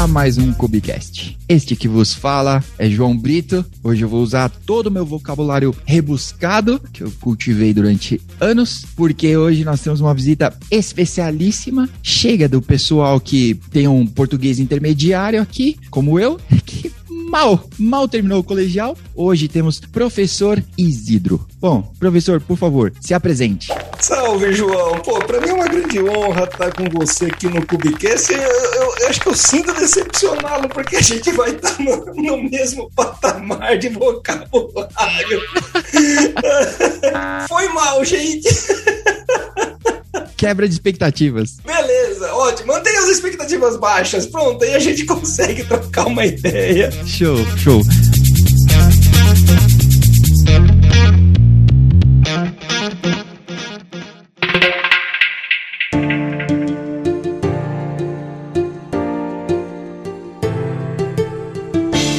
a mais um Cubicast. Este que vos fala é João Brito. Hoje eu vou usar todo o meu vocabulário rebuscado que eu cultivei durante anos, porque hoje nós temos uma visita especialíssima. Chega do pessoal que tem um português intermediário aqui, como eu, que mal, mal terminou o colegial. Hoje temos professor Isidro. Bom, professor, por favor, se apresente. Salve, João. Pô, pra mim é uma grande honra estar com você aqui no Cubicast. Eu, eu, eu acho que eu sinto decepcioná-lo, porque a gente vai estar no, no mesmo patamar de vocabulário. Foi mal, gente. Quebra de expectativas. Beleza, ótimo. Mantenha as expectativas baixas. Pronto, aí a gente consegue trocar uma ideia. Show, show.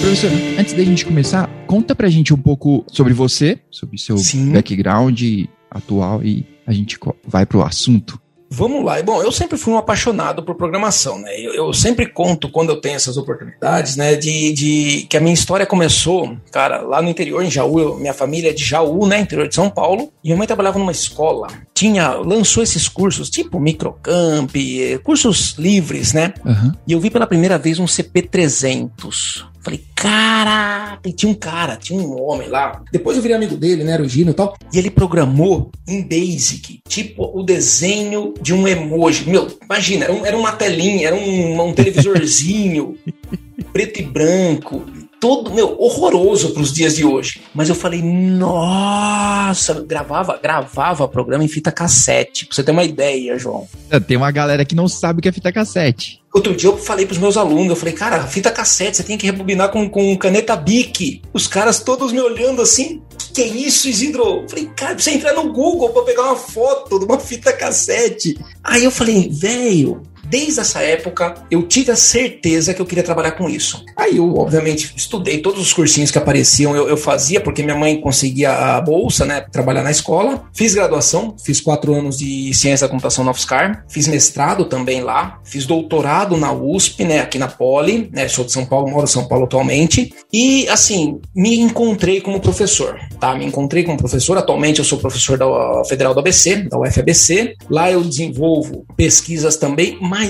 Professor, antes da gente começar, conta pra gente um pouco sobre você, sobre seu Sim. background atual e a gente vai pro assunto. Vamos lá. Bom, eu sempre fui um apaixonado por programação, né? Eu, eu sempre conto quando eu tenho essas oportunidades, né? De, de que a minha história começou, cara, lá no interior, em Jaú. eu- minha família é de Jaú, né? Interior de São Paulo. E minha mãe trabalhava numa escola. Tinha, lançou esses cursos, tipo microcamp, eh, cursos livres, né? Aham. E eu vi pela primeira vez um CP300. Falei, caraca, e tinha um cara, tinha um homem lá. Depois eu virei amigo dele, né, era o Gino e tal. E ele programou em Basic, tipo o desenho de um emoji. Meu, imagina, era, um- uma telinha, era um, um televisorzinho, preto e branco. Todo, meu, horroroso para os dias de hoje. Mas eu falei, nossa, gravava, gravava programa em fita cassete. Pra você ter uma ideia, João. É, Tem uma galera que não sabe o que é fita cassete. Outro dia eu falei pros meus alunos, eu falei, cara, fita cassete, você tem que rebobinar com, com caneta Bic. Os caras todos me olhando assim, que que é isso, Isidro? Eu falei, cara, você entrar no Google pra pegar uma foto de uma fita cassete. Aí eu falei, velho, desde essa época eu tive a certeza que eu queria trabalhar com isso. Aí eu, obviamente, estudei todos os cursinhos que apareciam, eu, eu fazia, porque minha mãe conseguia a bolsa, né, trabalhar na escola. Fiz graduação, fiz quatro anos de ciência da computação na UFSCar, fiz mestrado também lá, fiz doutorado na USP, né, aqui na Poli, né, sou de São Paulo, moro em São Paulo atualmente, e assim, me encontrei como professor, tá? Me encontrei como professor, atualmente eu sou professor da Federal do ABC, da UFABC, lá eu desenvolvo pesquisas também, mas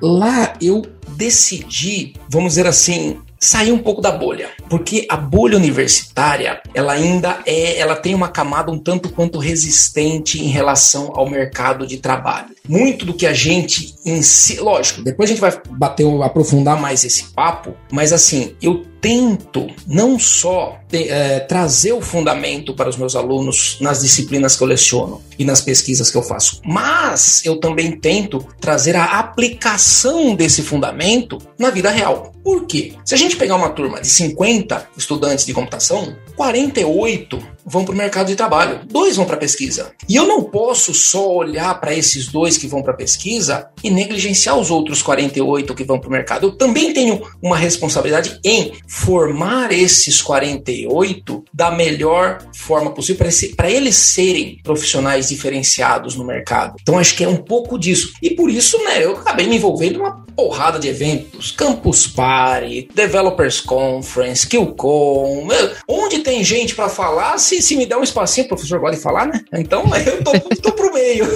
lá eu decidi, vamos dizer assim, sair um pouco da bolha, porque a bolha universitária, ela ainda é, ela tem uma camada um tanto quanto resistente em relação ao mercado de trabalho. Muito do que a gente em si, lógico, depois a gente vai bater, aprofundar mais esse papo, mas assim, eu tento não só te- eh, trazer o fundamento para os meus alunos nas disciplinas que eu leciono e nas pesquisas que eu faço, mas eu também tento trazer a aplicação desse fundamento na vida real. Por quê? Se a gente pegar uma turma de 50 estudantes de computação, 48 vão para o mercado de trabalho, dois vão para pesquisa. E eu não posso só olhar para esses dois que vão para pesquisa e negligenciar os outros 48 que vão para o mercado. Eu também tenho uma responsabilidade em formar esses 48 da melhor forma possível para eles serem profissionais diferenciados no mercado. Então acho que é um pouco disso. E por isso, né, eu acabei me envolvendo numa porrada de eventos, Campus Party, Developers Conference, QCon, onde tem gente para falar, se, se me der um espacinho, o professor gosta de falar, né? Então eu tô, tô pro meio.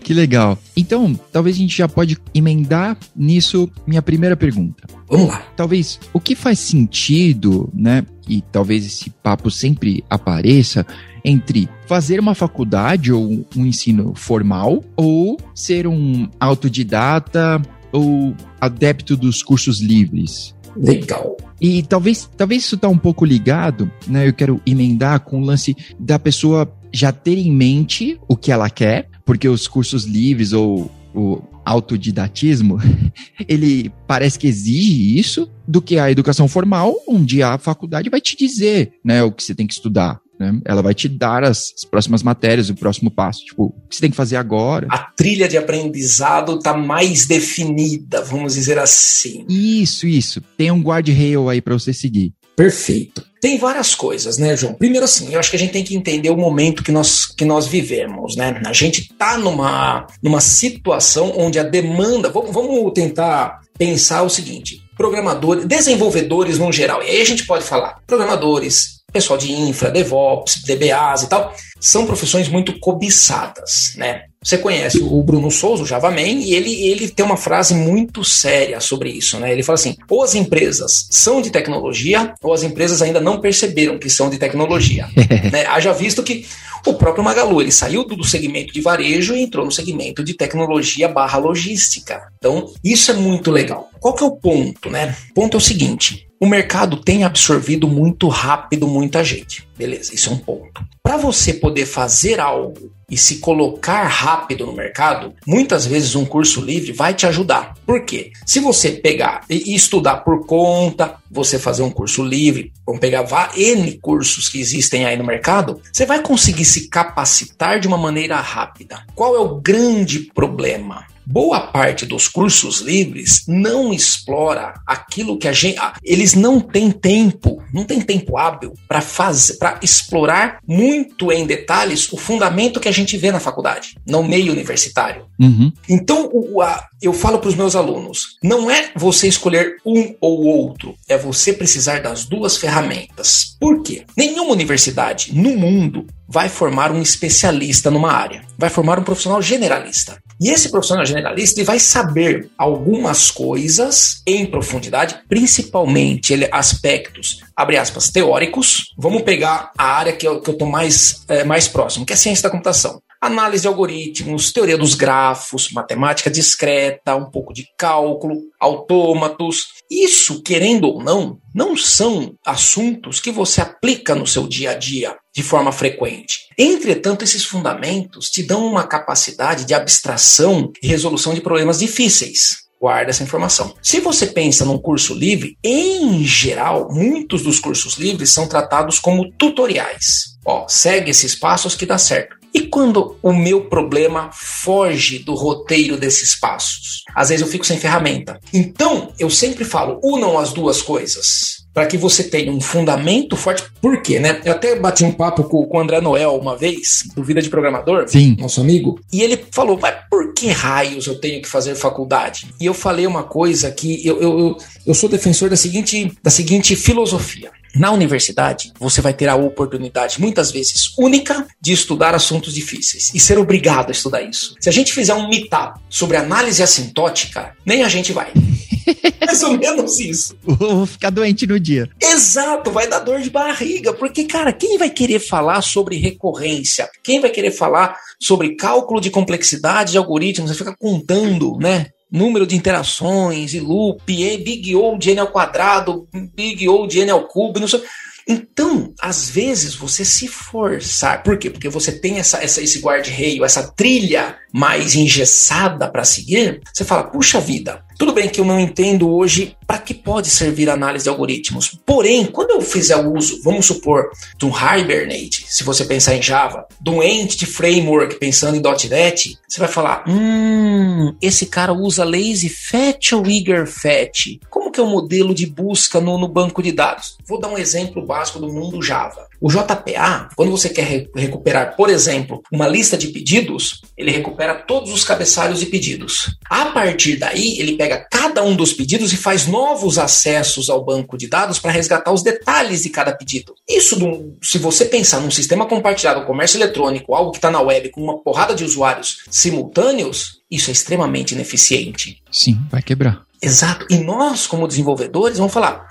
Que legal. Então, talvez a gente já pode emendar nisso minha primeira pergunta. Vamos lá. Talvez o que faz sentido, né? E talvez esse papo sempre apareça entre fazer uma faculdade ou um ensino formal ou ser um autodidata ou adepto dos cursos livres. Legal. E talvez, talvez isso tá um pouco ligado, né? Eu quero emendar com o lance da pessoa já ter em mente o que ela quer, porque os cursos livres ou o autodidatismo, ele parece que exige isso do que a educação formal, onde a faculdade vai te dizer, né, o que você tem que estudar. Né? Ela vai te dar as, as próximas matérias, o próximo passo. Tipo, o que você tem que fazer agora. A trilha de aprendizado tá mais definida, vamos dizer assim. Isso, isso. Tem um guardrail aí para você seguir. Perfeito. Tem várias coisas, né, João? Primeiro, assim, eu acho que a gente tem que entender o momento que nós, que nós vivemos, né? A gente está numa, numa situação onde a demanda. Vamos, vamos tentar pensar o seguinte: programadores, desenvolvedores no geral, e aí a gente pode falar programadores, pessoal de infra, DevOps, DBAs e tal, são profissões muito cobiçadas, né? Você conhece o Bruno Souza, o Javaman, e ele, ele tem uma frase muito séria sobre isso, né? Ele fala assim: ou as empresas são de tecnologia, ou as empresas ainda não perceberam que são de tecnologia. né? Haja visto que o próprio Magalu, ele saiu do segmento de varejo e entrou no segmento de tecnologia barra logística. Então, isso é muito legal. Qual que é o ponto, né? O ponto é o seguinte: o mercado tem absorvido muito rápido muita gente. Beleza, isso é um ponto. Para você poder fazer algo e se colocar rápido no mercado, muitas vezes um curso livre vai te ajudar. Por quê? Se você pegar e estudar por conta, você fazer um curso livre, vamos pegar N cursos que existem aí no mercado, você vai conseguir se capacitar de uma maneira rápida. Qual é o grande problema? Boa parte dos cursos livres não explora aquilo que a gente. Eles não têm tempo, não tem tempo hábil para fazer, para explorar muito em detalhes o fundamento que a gente vê na faculdade, no meio universitário. Uhum. Então, o, a, eu falo para os meus alunos: não é você escolher um ou outro, é você precisar das duas ferramentas. Por quê? Nenhuma universidade no mundo vai formar um especialista numa área, vai formar um profissional generalista. E esse profissional generalista ele vai saber algumas coisas em profundidade, principalmente ele, aspectos, abre aspas, teóricos. Vamos pegar a área que eu estou mais, é, mais próximo, que é a ciência da computação análise de algoritmos, teoria dos grafos, matemática discreta, um pouco de cálculo, autômatos. Isso, querendo ou não, não são assuntos que você aplica no seu dia a dia de forma frequente. Entretanto, esses fundamentos te dão uma capacidade de abstração e resolução de problemas difíceis. Guarda essa informação. Se você pensa num curso livre, em geral, muitos dos cursos livres são tratados como tutoriais. Ó, segue esses passos que dá certo. E quando o meu problema foge do roteiro desses passos? Às vezes eu fico sem ferramenta. Então, eu sempre falo, unam as duas coisas para que você tenha um fundamento forte. Por quê, né? Eu até bati um papo com, com o André Noel uma vez, do Vida de Programador, Sim. nosso amigo, e ele falou, mas por que raios eu tenho que fazer faculdade? E eu falei uma coisa que eu, eu, eu, eu sou defensor da seguinte, da seguinte filosofia. Na universidade, você vai ter a oportunidade, muitas vezes única, de estudar assuntos difíceis e ser obrigado a estudar isso. Se a gente fizer um meetup sobre análise assintótica, nem a gente vai. Mais ou menos isso. Vou ficar doente no dia. Exato, vai dar dor de barriga, porque, cara, quem vai querer falar sobre recorrência? Quem vai querer falar sobre cálculo de complexidade de algoritmos? Você fica contando, né? Número de interações e loop, e big O de n ao quadrado, big O de n ao cubo, não sei. Então, às vezes, você se forçar. Por quê? Porque você tem essa, essa esse guarda-reio, essa trilha mais engessada para seguir. Você fala, puxa vida, tudo bem que eu não entendo hoje para que pode servir a análise de algoritmos. Porém, quando eu fizer o uso, vamos supor, de um Hibernate, se você pensar em Java, de um Entity Framework pensando em .NET, você vai falar, hum, esse cara usa lazy fetch ou eager fetch? Como que é o modelo de busca no, no banco de dados? Vou dar um exemplo básico do mundo Java. O JPA, quando você quer re recuperar, por exemplo, uma lista de pedidos, ele recupera todos os cabeçalhos de pedidos. A partir daí, ele pega cada um dos pedidos e faz novos acessos ao banco de dados para resgatar os detalhes de cada pedido. Isso, se você pensar num sistema compartilhado, comércio eletrônico, algo que está na web com uma porrada de usuários simultâneos, isso é extremamente ineficiente. Sim, vai quebrar. Exato. E nós, como desenvolvedores, vamos falar: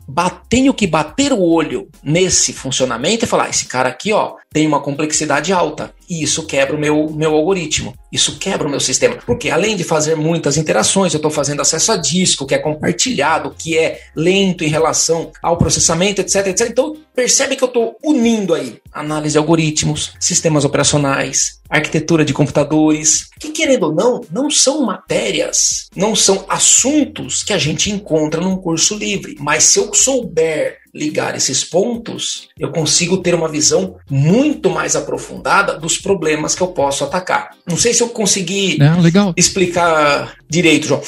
tenho que bater o olho nesse funcionamento e falar: esse cara aqui, ó, tem uma complexidade alta. E isso quebra o meu, meu algoritmo. Isso quebra o meu sistema. Porque além de fazer muitas interações, eu estou fazendo acesso a disco, que é compartilhado, que é lento em relação ao processamento, etc, etc. Então, percebe que eu estou unindo aí análise de algoritmos, sistemas operacionais, arquitetura de computadores, que querendo ou não, não são matérias, não são assuntos que a gente encontra num curso livre. Mas se eu souber ligar esses pontos, eu consigo ter uma visão muito mais aprofundada dos problemas que eu posso atacar. Não sei se eu consegui é, explicar direito, João.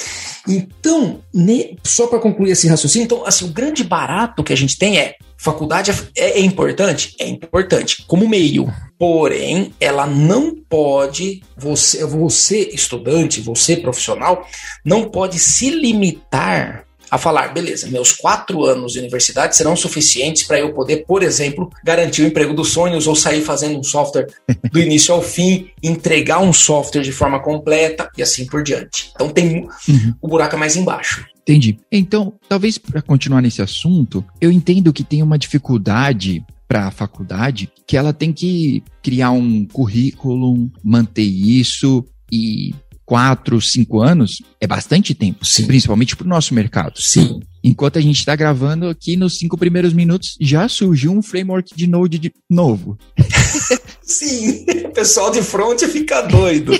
Então, só para concluir esse raciocínio, então, assim, o grande barato que a gente tem é Faculdade é, é importante? É importante, como meio. Porém, ela não pode, você, você estudante, você profissional, não pode se limitar a falar, beleza, meus quatro anos de universidade serão suficientes para eu poder, por exemplo, garantir o emprego dos sonhos ou sair fazendo um software do início ao fim, entregar um software de forma completa e assim por diante. Então tem uhum. o buraco é mais embaixo. Entendi. Então, talvez para continuar nesse assunto, eu entendo que tem uma dificuldade para a faculdade que ela tem que criar um currículo, manter isso e quatro, cinco anos é bastante tempo, Sim. principalmente para o nosso mercado. Sim. Enquanto a gente está gravando aqui, nos cinco primeiros minutos já surgiu um framework de Node de novo. Sim, o pessoal de front fica doido.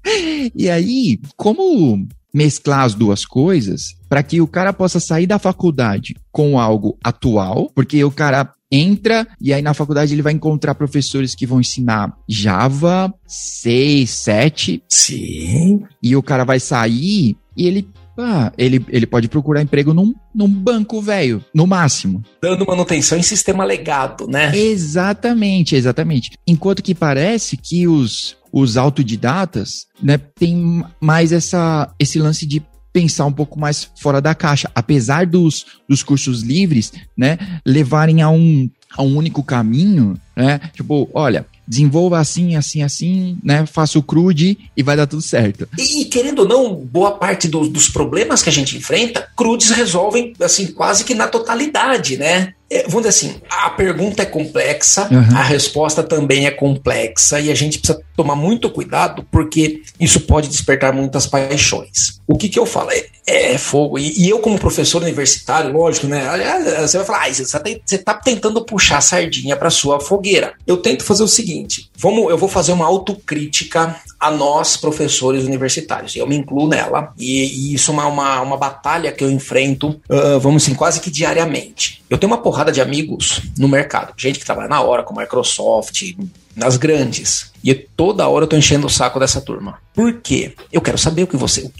e aí, como mesclar as duas coisas para que o cara possa sair da faculdade com algo atual, porque o cara entra e aí na faculdade ele vai encontrar professores que vão ensinar Java 6, 7. Sim. E o cara vai sair e ele ah, ele, ele pode procurar emprego num, num banco velho, no máximo. Dando manutenção em sistema legado, né? Exatamente, exatamente. Enquanto que parece que os, os autodidatas, né, tem mais essa, esse lance de pensar um pouco mais fora da caixa, apesar dos, dos cursos livres, né, levarem a um, a um único caminho, né, tipo, olha, desenvolva assim, assim, assim, né? Faça o crude e vai dar tudo certo. E, querendo ou não, boa parte do, dos problemas que a gente enfrenta, crudes resolvem, assim, quase que na totalidade, né? É, vamos dizer assim, a pergunta é complexa, uhum. a resposta também é complexa e a gente precisa tomar muito cuidado porque isso pode despertar muitas paixões. O que, que eu falo? É, é fogo. E, e, eu, como professor universitário, lógico, né? Você vai falar, ah, você está tá tentando puxar a sardinha para sua fogueira. Eu tento fazer o seguinte: vamos, eu vou fazer uma autocrítica a nós, professores universitários. Eu me incluo nela. E, e isso é uma, uma, uma, batalha que eu enfrento, uh, vamos assim, quase que diariamente. Eu tenho uma porrada de amigos no mercado. Gente que trabalha na hora, com Microsoft, nas grandes. E toda hora eu tô enchendo o saco dessa turma. Por quê? Eu quero saber o que você.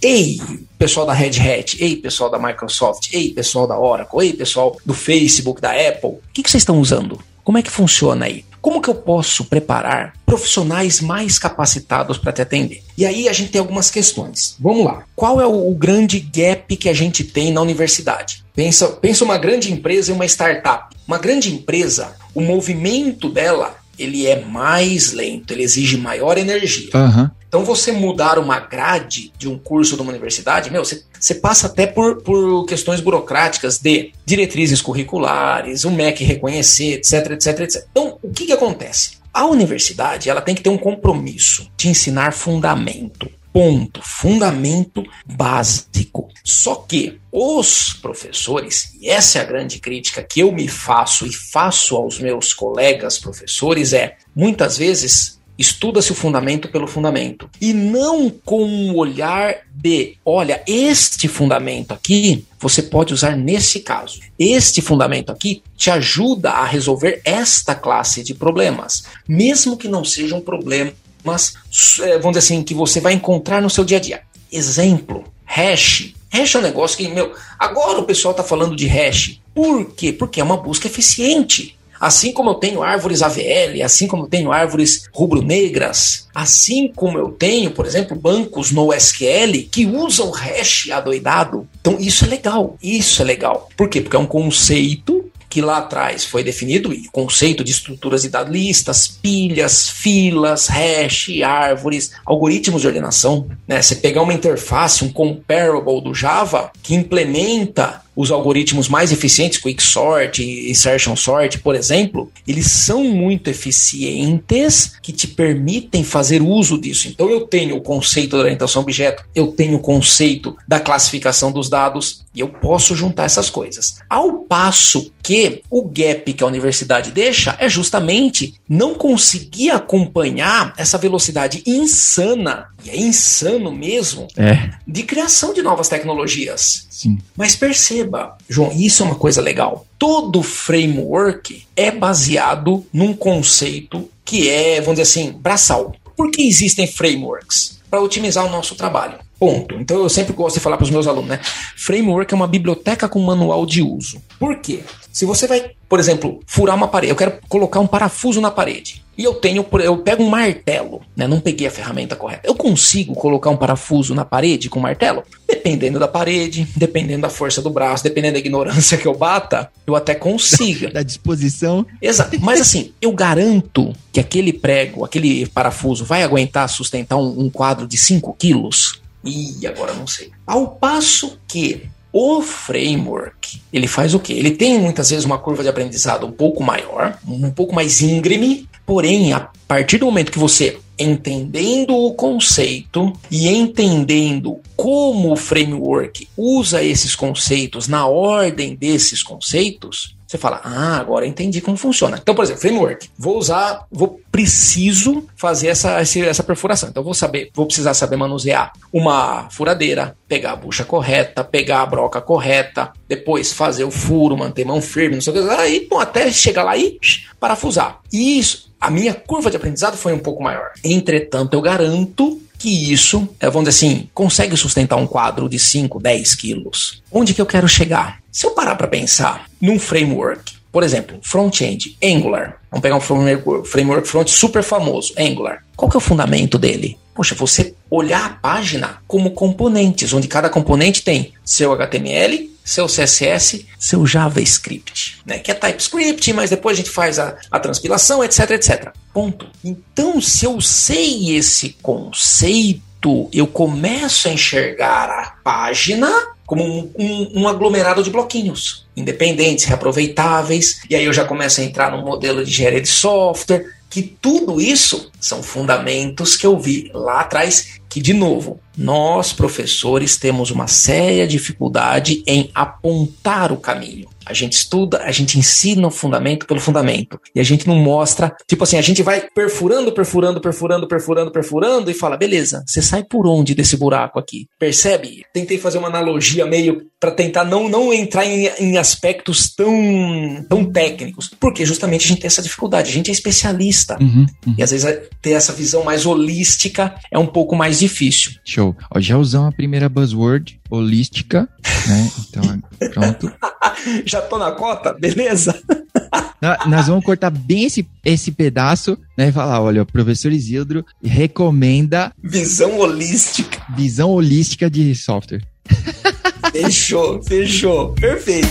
Ei, pessoal da Red Hat, ei, pessoal da Microsoft, ei, pessoal da Oracle, ei, pessoal do Facebook, da Apple, o que, que vocês estão usando? Como é que funciona aí? Como que eu posso preparar profissionais mais capacitados para te atender? E aí a gente tem algumas questões. Vamos lá. Qual é o, grande gap que a gente tem na universidade? Pensa, pensa uma grande empresa e uma startup. Uma grande empresa, o movimento dela ele é mais lento, ele exige maior energia. Uhum. Então, você mudar uma grade de um curso de uma universidade, meu, você, você passa até por, por questões burocráticas de diretrizes curriculares, o MEC reconhecer, etc, etc, etc. Então, o que, que acontece? A universidade ela tem que ter um compromisso de ensinar fundamento. Ponto. Fundamento básico. Só que os professores, e essa é a grande crítica que eu me faço e faço aos meus colegas professores, é muitas vezes Estuda-se o fundamento pelo fundamento. E não com um olhar de, olha, este fundamento aqui você pode usar nesse caso. Este fundamento aqui te ajuda a resolver esta classe de problemas, mesmo que não sejam problemas, é, vamos dizer assim, que você vai encontrar no seu dia a dia. Exemplo, hash. Hash é um negócio que, meu, agora o pessoal está falando de hash. Por quê? Porque é uma busca eficiente. Assim como eu tenho árvores AVL, assim como eu tenho árvores rubro-negras, assim como eu tenho, por exemplo, bancos no SQL que usam hash adoidado. Então isso é legal, isso é legal. Por quê? Porque é um conceito que lá atrás foi definido, o conceito de estruturas de dados, listas, pilhas, filas, hash, árvores, algoritmos de ordenação. Né? Você pegar uma interface, um comparable do Java, que implementa os algoritmos mais eficientes, Quicksort e Insertion Sort, por exemplo, eles são muito eficientes que te permitem fazer uso disso. Então eu tenho o conceito da orientação objeto, eu tenho o conceito da classificação dos dados e eu posso juntar essas coisas. Ao passo que o gap que a universidade deixa é justamente não conseguir acompanhar essa velocidade insana, e é insano mesmo, é. de criação de novas tecnologias. Sim. Mas perceba, João, isso é uma coisa legal. Todo framework é baseado num conceito que é, vamos dizer assim, braçal. Por que existem frameworks? Para otimizar o nosso trabalho. Ponto. Então eu sempre gosto de falar para os meus alunos, né? Framework é uma biblioteca com manual de uso. Por quê? Se você vai, por exemplo, furar uma parede, eu quero colocar um parafuso na parede. E eu tenho, eu pego um martelo, né? Não peguei a ferramenta correta. Eu consigo colocar um parafuso na parede com um martelo? Dependendo da parede, dependendo da força do braço, dependendo da ignorância que eu bata, eu até consiga. da disposição. Exato. Mas assim, eu garanto que aquele prego, aquele parafuso vai aguentar sustentar um, um quadro de 5 quilos? E agora não sei. Ao passo que o framework, ele faz o quê? Ele tem muitas vezes uma curva de aprendizado um pouco maior, um pouco mais íngreme, porém, a partir do momento que você entendendo o conceito e entendendo como o framework usa esses conceitos na ordem desses conceitos, você fala, ah, agora entendi como funciona. Então, por exemplo, framework. Vou usar, vou preciso fazer essa, essa perfuração. Então, vou saber, vou precisar saber manusear uma furadeira, pegar a bucha correta, pegar a broca correta, depois fazer o furo, manter mão firme, não sei o que, aí, bom, até chegar lá e parafusar. E isso, a minha curva de aprendizado foi um pouco maior. Entretanto, eu garanto que isso, é, vamos dizer assim, consegue sustentar um quadro de 5, 10 quilos. Onde que eu quero chegar? Se eu parar para pensar num framework, por exemplo, front-end, Angular. Vamos pegar um framework front super famoso, Angular. Qual que é o fundamento dele? Poxa, você olhar a página como componentes, onde cada componente tem seu HTML, seu CSS, seu JavaScript, né? Que é TypeScript, mas depois a gente faz a, a transpilação, etc, etc. Ponto. Então, se eu sei esse conceito, eu começo a enxergar a página como um, um, um, aglomerado de bloquinhos independentes, reaproveitáveis, e aí eu já começo a entrar no modelo de engenharia de software, que tudo isso são fundamentos que eu vi lá atrás, que de novo, nós professores temos uma séria dificuldade em apontar o caminho. A gente estuda, a gente ensina o fundamento pelo fundamento. E a gente não mostra. Tipo assim, a gente vai perfurando, perfurando, perfurando, perfurando, perfurando e fala: beleza, você sai por onde desse buraco aqui? Percebe? Tentei fazer uma analogia meio para tentar não, não entrar em, em aspectos tão, tão técnicos. Porque justamente a gente tem essa dificuldade. A gente é especialista. Uhum, uhum. E às vezes ter essa visão mais holística é um pouco mais difícil. Show. Ó, já usamos a primeira buzzword, holística, né? Então, pronto. já tô na cota, beleza? Nós vamos cortar bem esse, esse pedaço, né? E falar: olha, o professor Isidro recomenda. Visão holística. Visão holística de software. Fechou, fechou. Perfeito.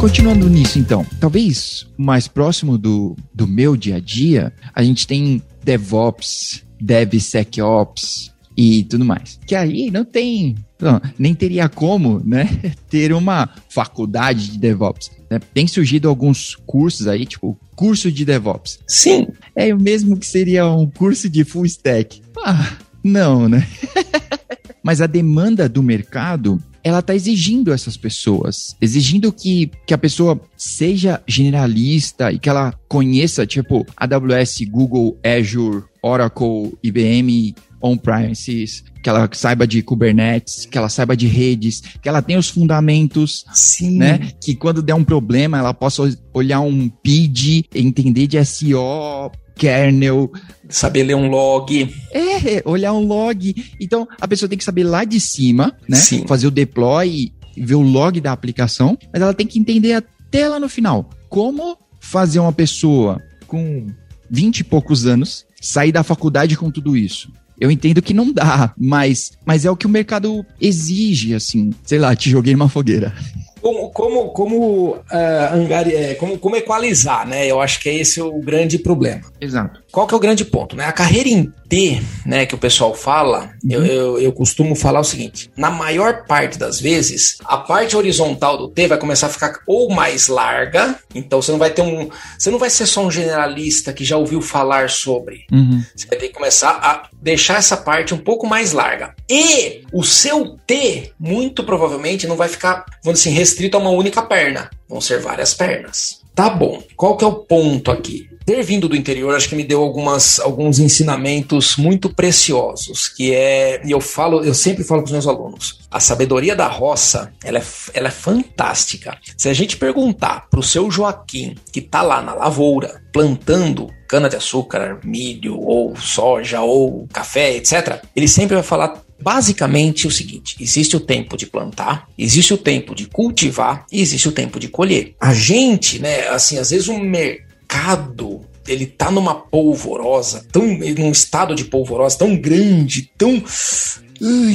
Continuando nisso, então, talvez mais próximo do, do meu dia a dia, a gente tem DevOps, DevSecOps, e tudo mais. Que aí não tem, não, nem teria como, né, ter uma faculdade de DevOps. Né? Tem surgido alguns cursos aí, tipo curso de DevOps. Sim. É o mesmo que seria um curso de full stack. Ah, não, né? Mas a demanda do mercado ela está exigindo essas pessoas, exigindo que, que a pessoa seja generalista e que ela conheça, tipo, AWS, Google, Azure, Oracle, IBM, on-premises, que ela saiba de Kubernetes, que ela saiba de redes, que ela tenha os fundamentos, Sim. né? Que quando der um problema, ela possa olhar um PID, entender de SEO, kernel. Saber ler um log. É, olhar um log. Então, a pessoa tem que saber lá de cima, né? Sim. Fazer o deploy, ver o log da aplicação, mas ela tem que entender até lá no final como fazer uma pessoa com 20 e poucos anos sair da faculdade com tudo isso. Eu entendo que não dá, mas, mas é o que o mercado exige, assim. Sei lá, te joguei numa fogueira. Como, como, como, uh, angari, é, como, como equalizar, né? Eu acho que é esse o grande problema. Exato. Qual que é o grande ponto, né? A carreira em T, né, que o pessoal fala, uhum. eu, eu, eu, costumo falar o seguinte: na maior parte das vezes, a parte horizontal do T vai começar a ficar ou mais larga, então você não vai ter um. Você não vai ser só um generalista que já ouviu falar sobre. Uhum. Você vai ter que começar a deixar essa parte um pouco mais larga. E o seu T, muito provavelmente, não vai ficar, vamos dizer assim, restrito a uma única perna. Vão ser várias pernas. Tá bom. Qual que é o ponto aqui? ter vindo do interior, acho que me deu algumas, alguns ensinamentos muito preciosos, que é, e eu falo, eu sempre falo para os meus alunos, a sabedoria da roça, ela é, ela é fantástica. Se a gente perguntar para o seu Joaquim, que está lá na lavoura, plantando cana-de-açúcar, milho, ou soja, ou café, etc., ele sempre vai falar basicamente o seguinte: existe o tempo de plantar, existe o tempo de cultivar e existe o tempo de colher. A gente, né, assim, às vezes o mercado ele tá numa polvorosa, tão num estado de polvorosa tão grande, tão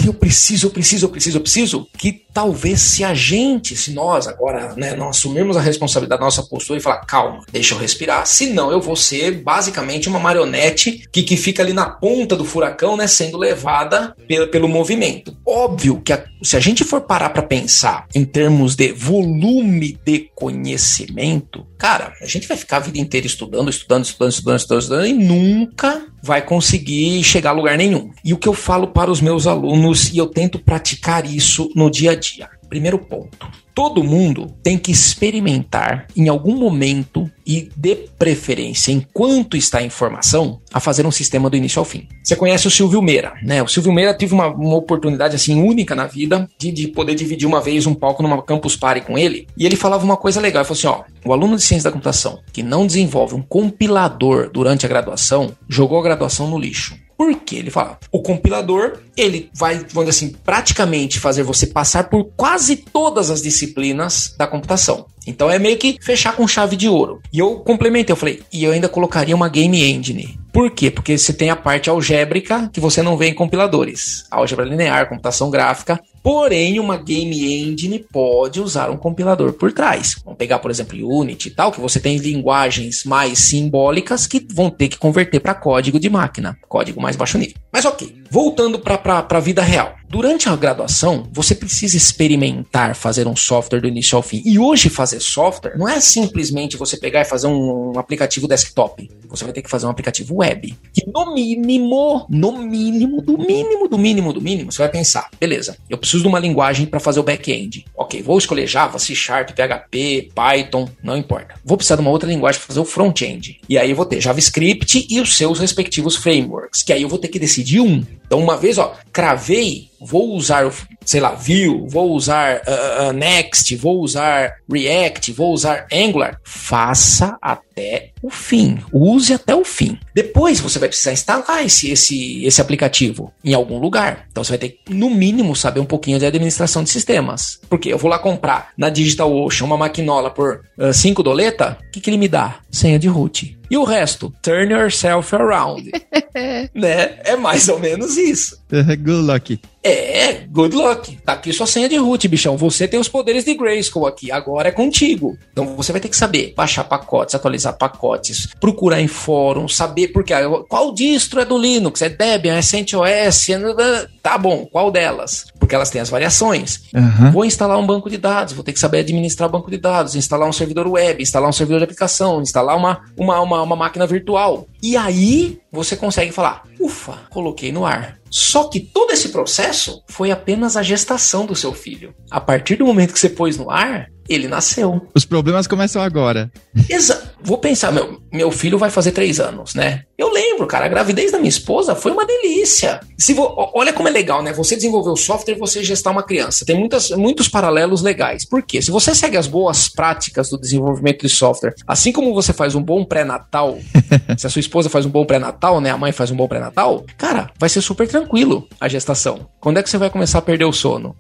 eu preciso, eu preciso, eu preciso, eu preciso, que talvez se a gente, se nós agora né, não assumirmos a responsabilidade da nossa postura e falar, calma, deixa eu respirar, senão eu vou ser basicamente uma marionete que, que fica ali na ponta do furacão, né, sendo levada pelo, pelo movimento. Óbvio que a, se a gente for parar para pensar em termos de volume de conhecimento, cara, a gente vai ficar a vida inteira estudando, estudando, estudando, estudando, estudando, estudando e nunca vai conseguir chegar a lugar nenhum. E o que eu falo para os meus alunos, e eu tento praticar isso no dia a dia. Primeiro ponto. Todo mundo tem que experimentar em algum momento e de preferência enquanto está em formação a fazer um sistema do início ao fim. Você conhece o Silvio Meira, né? O Silvio Meira teve uma, uma oportunidade assim única na vida de, de, poder dividir uma vez um palco numa campus party com ele e ele falava uma coisa legal, ele falou assim, ó, o aluno de ciência da computação que não desenvolve um compilador durante a graduação jogou a graduação no lixo. Por quê? Ele fala, o compilador, ele vai, vamos dizer assim, praticamente fazer você passar por quase todas as disciplinas da computação. Então é meio que fechar com chave de ouro. E eu complementei, eu falei, e eu ainda colocaria uma game engine. Por quê? Porque você tem a parte algébrica que você não vê em compiladores. Álgebra linear, computação gráfica. Porém, uma game engine pode usar um compilador por trás. Vamos pegar, por exemplo, Unity e tal, que você tem linguagens mais simbólicas que vão ter que converter para código de máquina, código mais baixo nível. Mas ok, voltando para a vida real. Durante a graduação, você precisa experimentar fazer um software do início ao fim. E hoje fazer software não é simplesmente você pegar e fazer um, um aplicativo desktop. Você vai ter que fazer um aplicativo web. Que no mínimo, no mínimo, do mínimo, do mínimo, do mínimo, você vai pensar, beleza, eu preciso de uma linguagem para fazer o back-end. Ok, vou escolher Java, C Sharp, PHP, Python, não importa. Vou precisar de uma outra linguagem para fazer o front-end. E aí eu vou ter JavaScript e os seus respectivos frameworks, que aí eu vou ter que decidir um. Então, uma vez, ó, cravei, vou usar, sei lá, Vue, vou usar uh, uh, Next, vou usar React, vou usar Angular. Faça até o fim. Use até o fim. Depois você vai precisar instalar esse, esse, esse aplicativo em algum lugar. Então você vai ter, no mínimo, saber um pouquinho de administração de sistemas. Porque eu vou lá comprar na DigitalOcean uma maquinola por 5 uh, doleta, o que, que ele me dá? Senha de root. E o resto? Turn yourself around. né? É mais ou menos isso. Good luck. É, good luck. Tá aqui sua senha de root, bichão. Você tem os poderes de Grayskull aqui. Agora é contigo. Então você vai ter que saber baixar pacotes, atualizar pacotes, procurar em fórum, saber porque qual distro é do Linux, é Debian, é CentOS, é... tá bom, qual delas? Porque elas têm as variações. Uhum. Vou instalar um banco de dados, vou ter que saber administrar o banco de dados, instalar um servidor web, instalar um servidor de aplicação, instalar uma, uma, uma, uma máquina virtual. E aí você consegue falar: ufa, coloquei no ar. Só que todo esse processo foi apenas a gestação do seu filho. A partir do momento que você pôs no ar, ele nasceu. Os problemas começam agora. Exato. Vou pensar, meu, meu filho vai fazer três anos, né? Eu lembro, cara, a gravidez da minha esposa foi uma delícia. Se. Olha como é legal, né? Você desenvolver o software e você gestar uma criança. Tem muitas, muitos paralelos legais. Por quê? Se você segue as boas práticas do desenvolvimento de software, assim como você faz um bom pré-natal, se a sua esposa faz um bom pré-natal, né? A mãe faz um bom pré-natal, cara, vai ser super tranquilo a gestação. Quando é que você vai começar a perder o sono?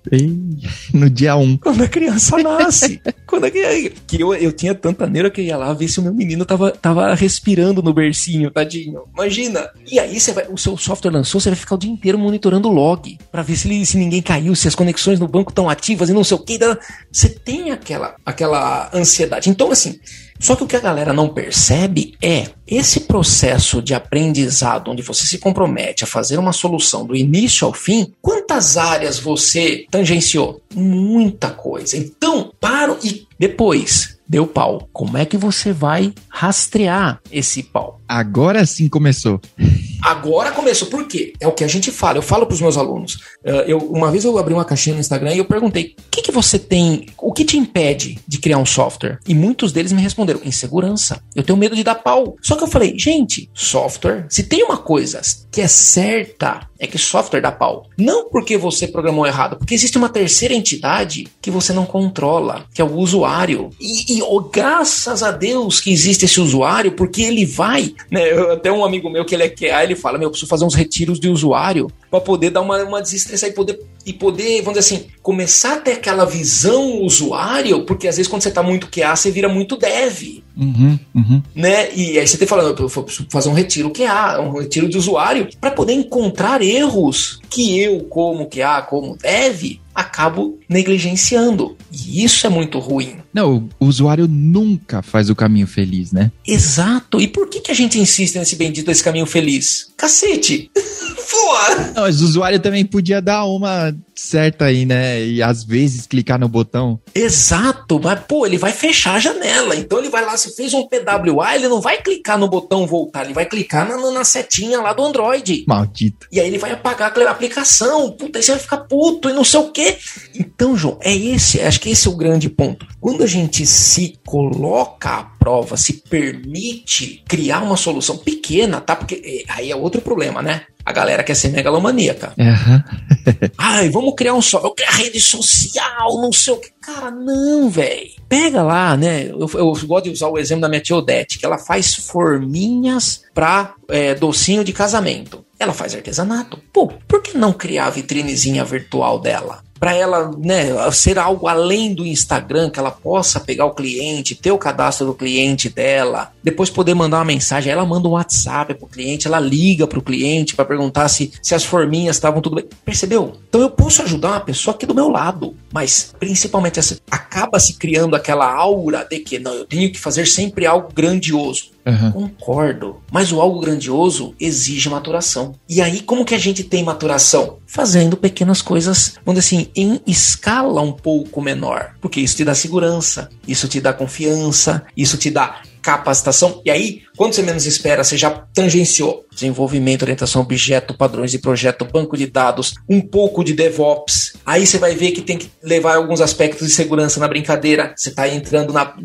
No dia 1. Um. Quando a criança nasce. Quando é que, que eu, eu tinha tanta neura que eu ia lá ver se o meu menino tava, tava respirando no bercinho, tadinho. Imagina. E aí você vai, o seu software lançou, você vai ficar o dia inteiro monitorando o log para ver se, se ninguém caiu, se as conexões no banco estão ativas e não sei o que. Você tem aquela, aquela ansiedade. Então, assim, só que o que a galera não percebe é esse processo de aprendizado onde você se compromete a fazer uma solução do início ao fim. Quantas áreas você tangenciou? Muita coisa. Então, paro e depois deu pau. Como é que você vai rastrear esse pau? Agora sim começou. Agora começou. Por quê? É o que a gente fala. Eu falo para os meus alunos. Uh, eu, uma vez eu abri uma caixinha no Instagram e eu perguntei: o que, que você tem? O que te impede de criar um software? E muitos deles me responderam: insegurança. Eu tenho medo de dar pau. Só que eu falei: gente, software, se tem uma coisa que é certa, é que software dá pau. Não porque você programou errado, porque existe uma terceira entidade que você não controla, que é o usuário. E, e oh, graças a Deus que existe esse usuário, porque ele vai, né? Até um amigo meu que ele é QA, ele fala: Meu, eu preciso fazer uns retiros de usuário para poder dar uma, uma desestressar e poder, e poder, vamos dizer assim, começar a ter aquela visão usuário, porque às vezes quando você tá muito QA, você vira muito dev. Uhum, uhum. Né? E aí você tem falando, eu preciso fazer um retiro QA, um retiro de usuário, para poder encontrar erros que eu, como QA, como dev, acabo negligenciando. E isso é muito ruim. Não, o usuário nunca faz o caminho feliz, né? Exato. E por que, que a gente insiste nesse bendito desse caminho feliz? Cacete! Pô! Não, mas o usuário também podia dar uma certa aí, né? E às vezes clicar no botão. Exato, mas pô, ele vai fechar a janela. Então ele vai lá, se fez um PWA, ele não vai clicar no botão voltar, ele vai clicar na, na setinha lá do Android. Maldito. E aí ele vai apagar a aplicação. Puta, aí você vai ficar puto e não sei o quê. Então, João, é esse, acho que esse é o grande ponto. Quando a gente se coloca à prova, se permite criar uma solução pequena, tá? Porque eh, aí é outro problema, né? A galera quer ser megalomaníaca. Uhum. Ai, vamos criar um só. Eu quero rede social, não sei o que. Cara, não, velho. Pega lá, né? Eu, eu, gosto de usar o exemplo da minha tia Odete, que ela faz forminhas pra é, docinho de casamento. Ela faz artesanato. Pô, por que não criar a vitrinezinha virtual dela? Para ela né, ser algo além do Instagram, que ela possa pegar o cliente, ter o cadastro do cliente dela, depois poder mandar uma mensagem. Ela manda um WhatsApp para o cliente, ela liga para o cliente para perguntar se, se as forminhas estavam tudo bem. Percebeu? Então eu posso ajudar uma pessoa aqui do meu lado, mas principalmente acaba se criando aquela aura de que não, eu tenho que fazer sempre algo grandioso. Uhum. Concordo. Mas o algo grandioso exige maturação. E aí, como que a gente tem maturação? Fazendo pequenas coisas, vamos dizer assim, em escala um pouco menor. Porque isso te dá segurança, isso te dá confiança, isso te dá capacitação. E aí, quando você menos espera, você já tangenciou desenvolvimento, orientação objeto, padrões de projeto, banco de dados, um pouco de DevOps. Aí você vai ver que tem que levar alguns aspectos de segurança na brincadeira. Você está entrando na.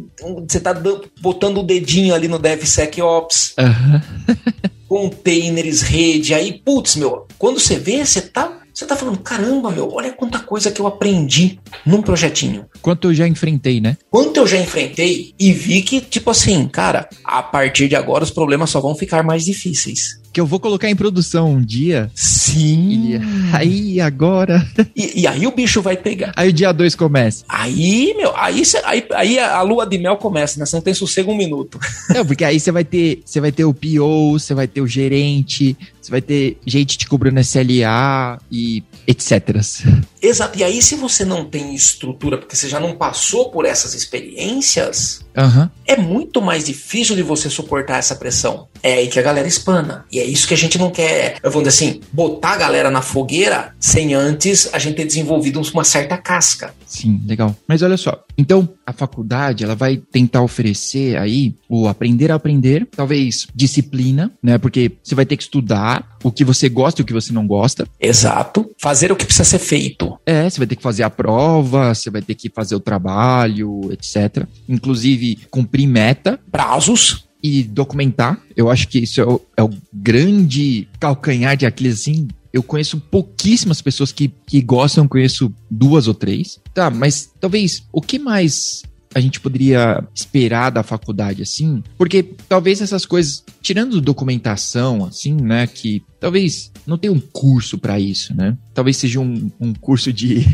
Você está botando o dedinho ali no DevSecOps. Uhum. containers, rede. Aí, putz, meu, quando você vê, você tá você tá falando, caramba, meu, olha quanta coisa que eu aprendi num projetinho. Quanto eu já enfrentei, né? Quanto eu já enfrentei e vi que, tipo assim, cara, a partir de agora os problemas só vão ficar mais difíceis que eu vou colocar em produção um dia. Sim. E aí, agora. E, e, aí o bicho vai pegar. Aí o dia 2 começa. Aí, meu, aí, cê, aí, aí a lua de mel começa, né? Você não tem sossego um minuto. Não, porque aí você vai ter, você vai ter o PO, você vai ter o gerente, você vai ter gente te cobrando SLA e etc. Exato. E aí, se você não tem estrutura, porque você já não passou por essas experiências, uhum. é muito mais difícil de você suportar essa pressão. É aí que a galera espana. E é isso que a gente não quer, eu vou dizer assim, botar a galera na fogueira sem antes a gente ter desenvolvido uma certa casca. Sim, legal. Mas olha só, então a faculdade ela vai tentar oferecer aí o aprender a aprender, talvez disciplina, né? Porque você vai ter que estudar o que você gosta e o que você não gosta. Exato. Fazer o que precisa ser feito. É, você vai ter que fazer a prova, você vai ter que fazer o trabalho, etc. Inclusive cumprir meta, prazos e documentar. Eu acho que isso é o, é o grande calcanhar de Aquiles, assim, eu conheço pouquíssimas pessoas que, que gostam, conheço duas ou três. Tá, mas talvez o que mais a gente poderia esperar da faculdade assim? Porque talvez essas coisas, tirando documentação, assim, né, que talvez não tenha um curso para isso, né? Talvez seja um, um curso de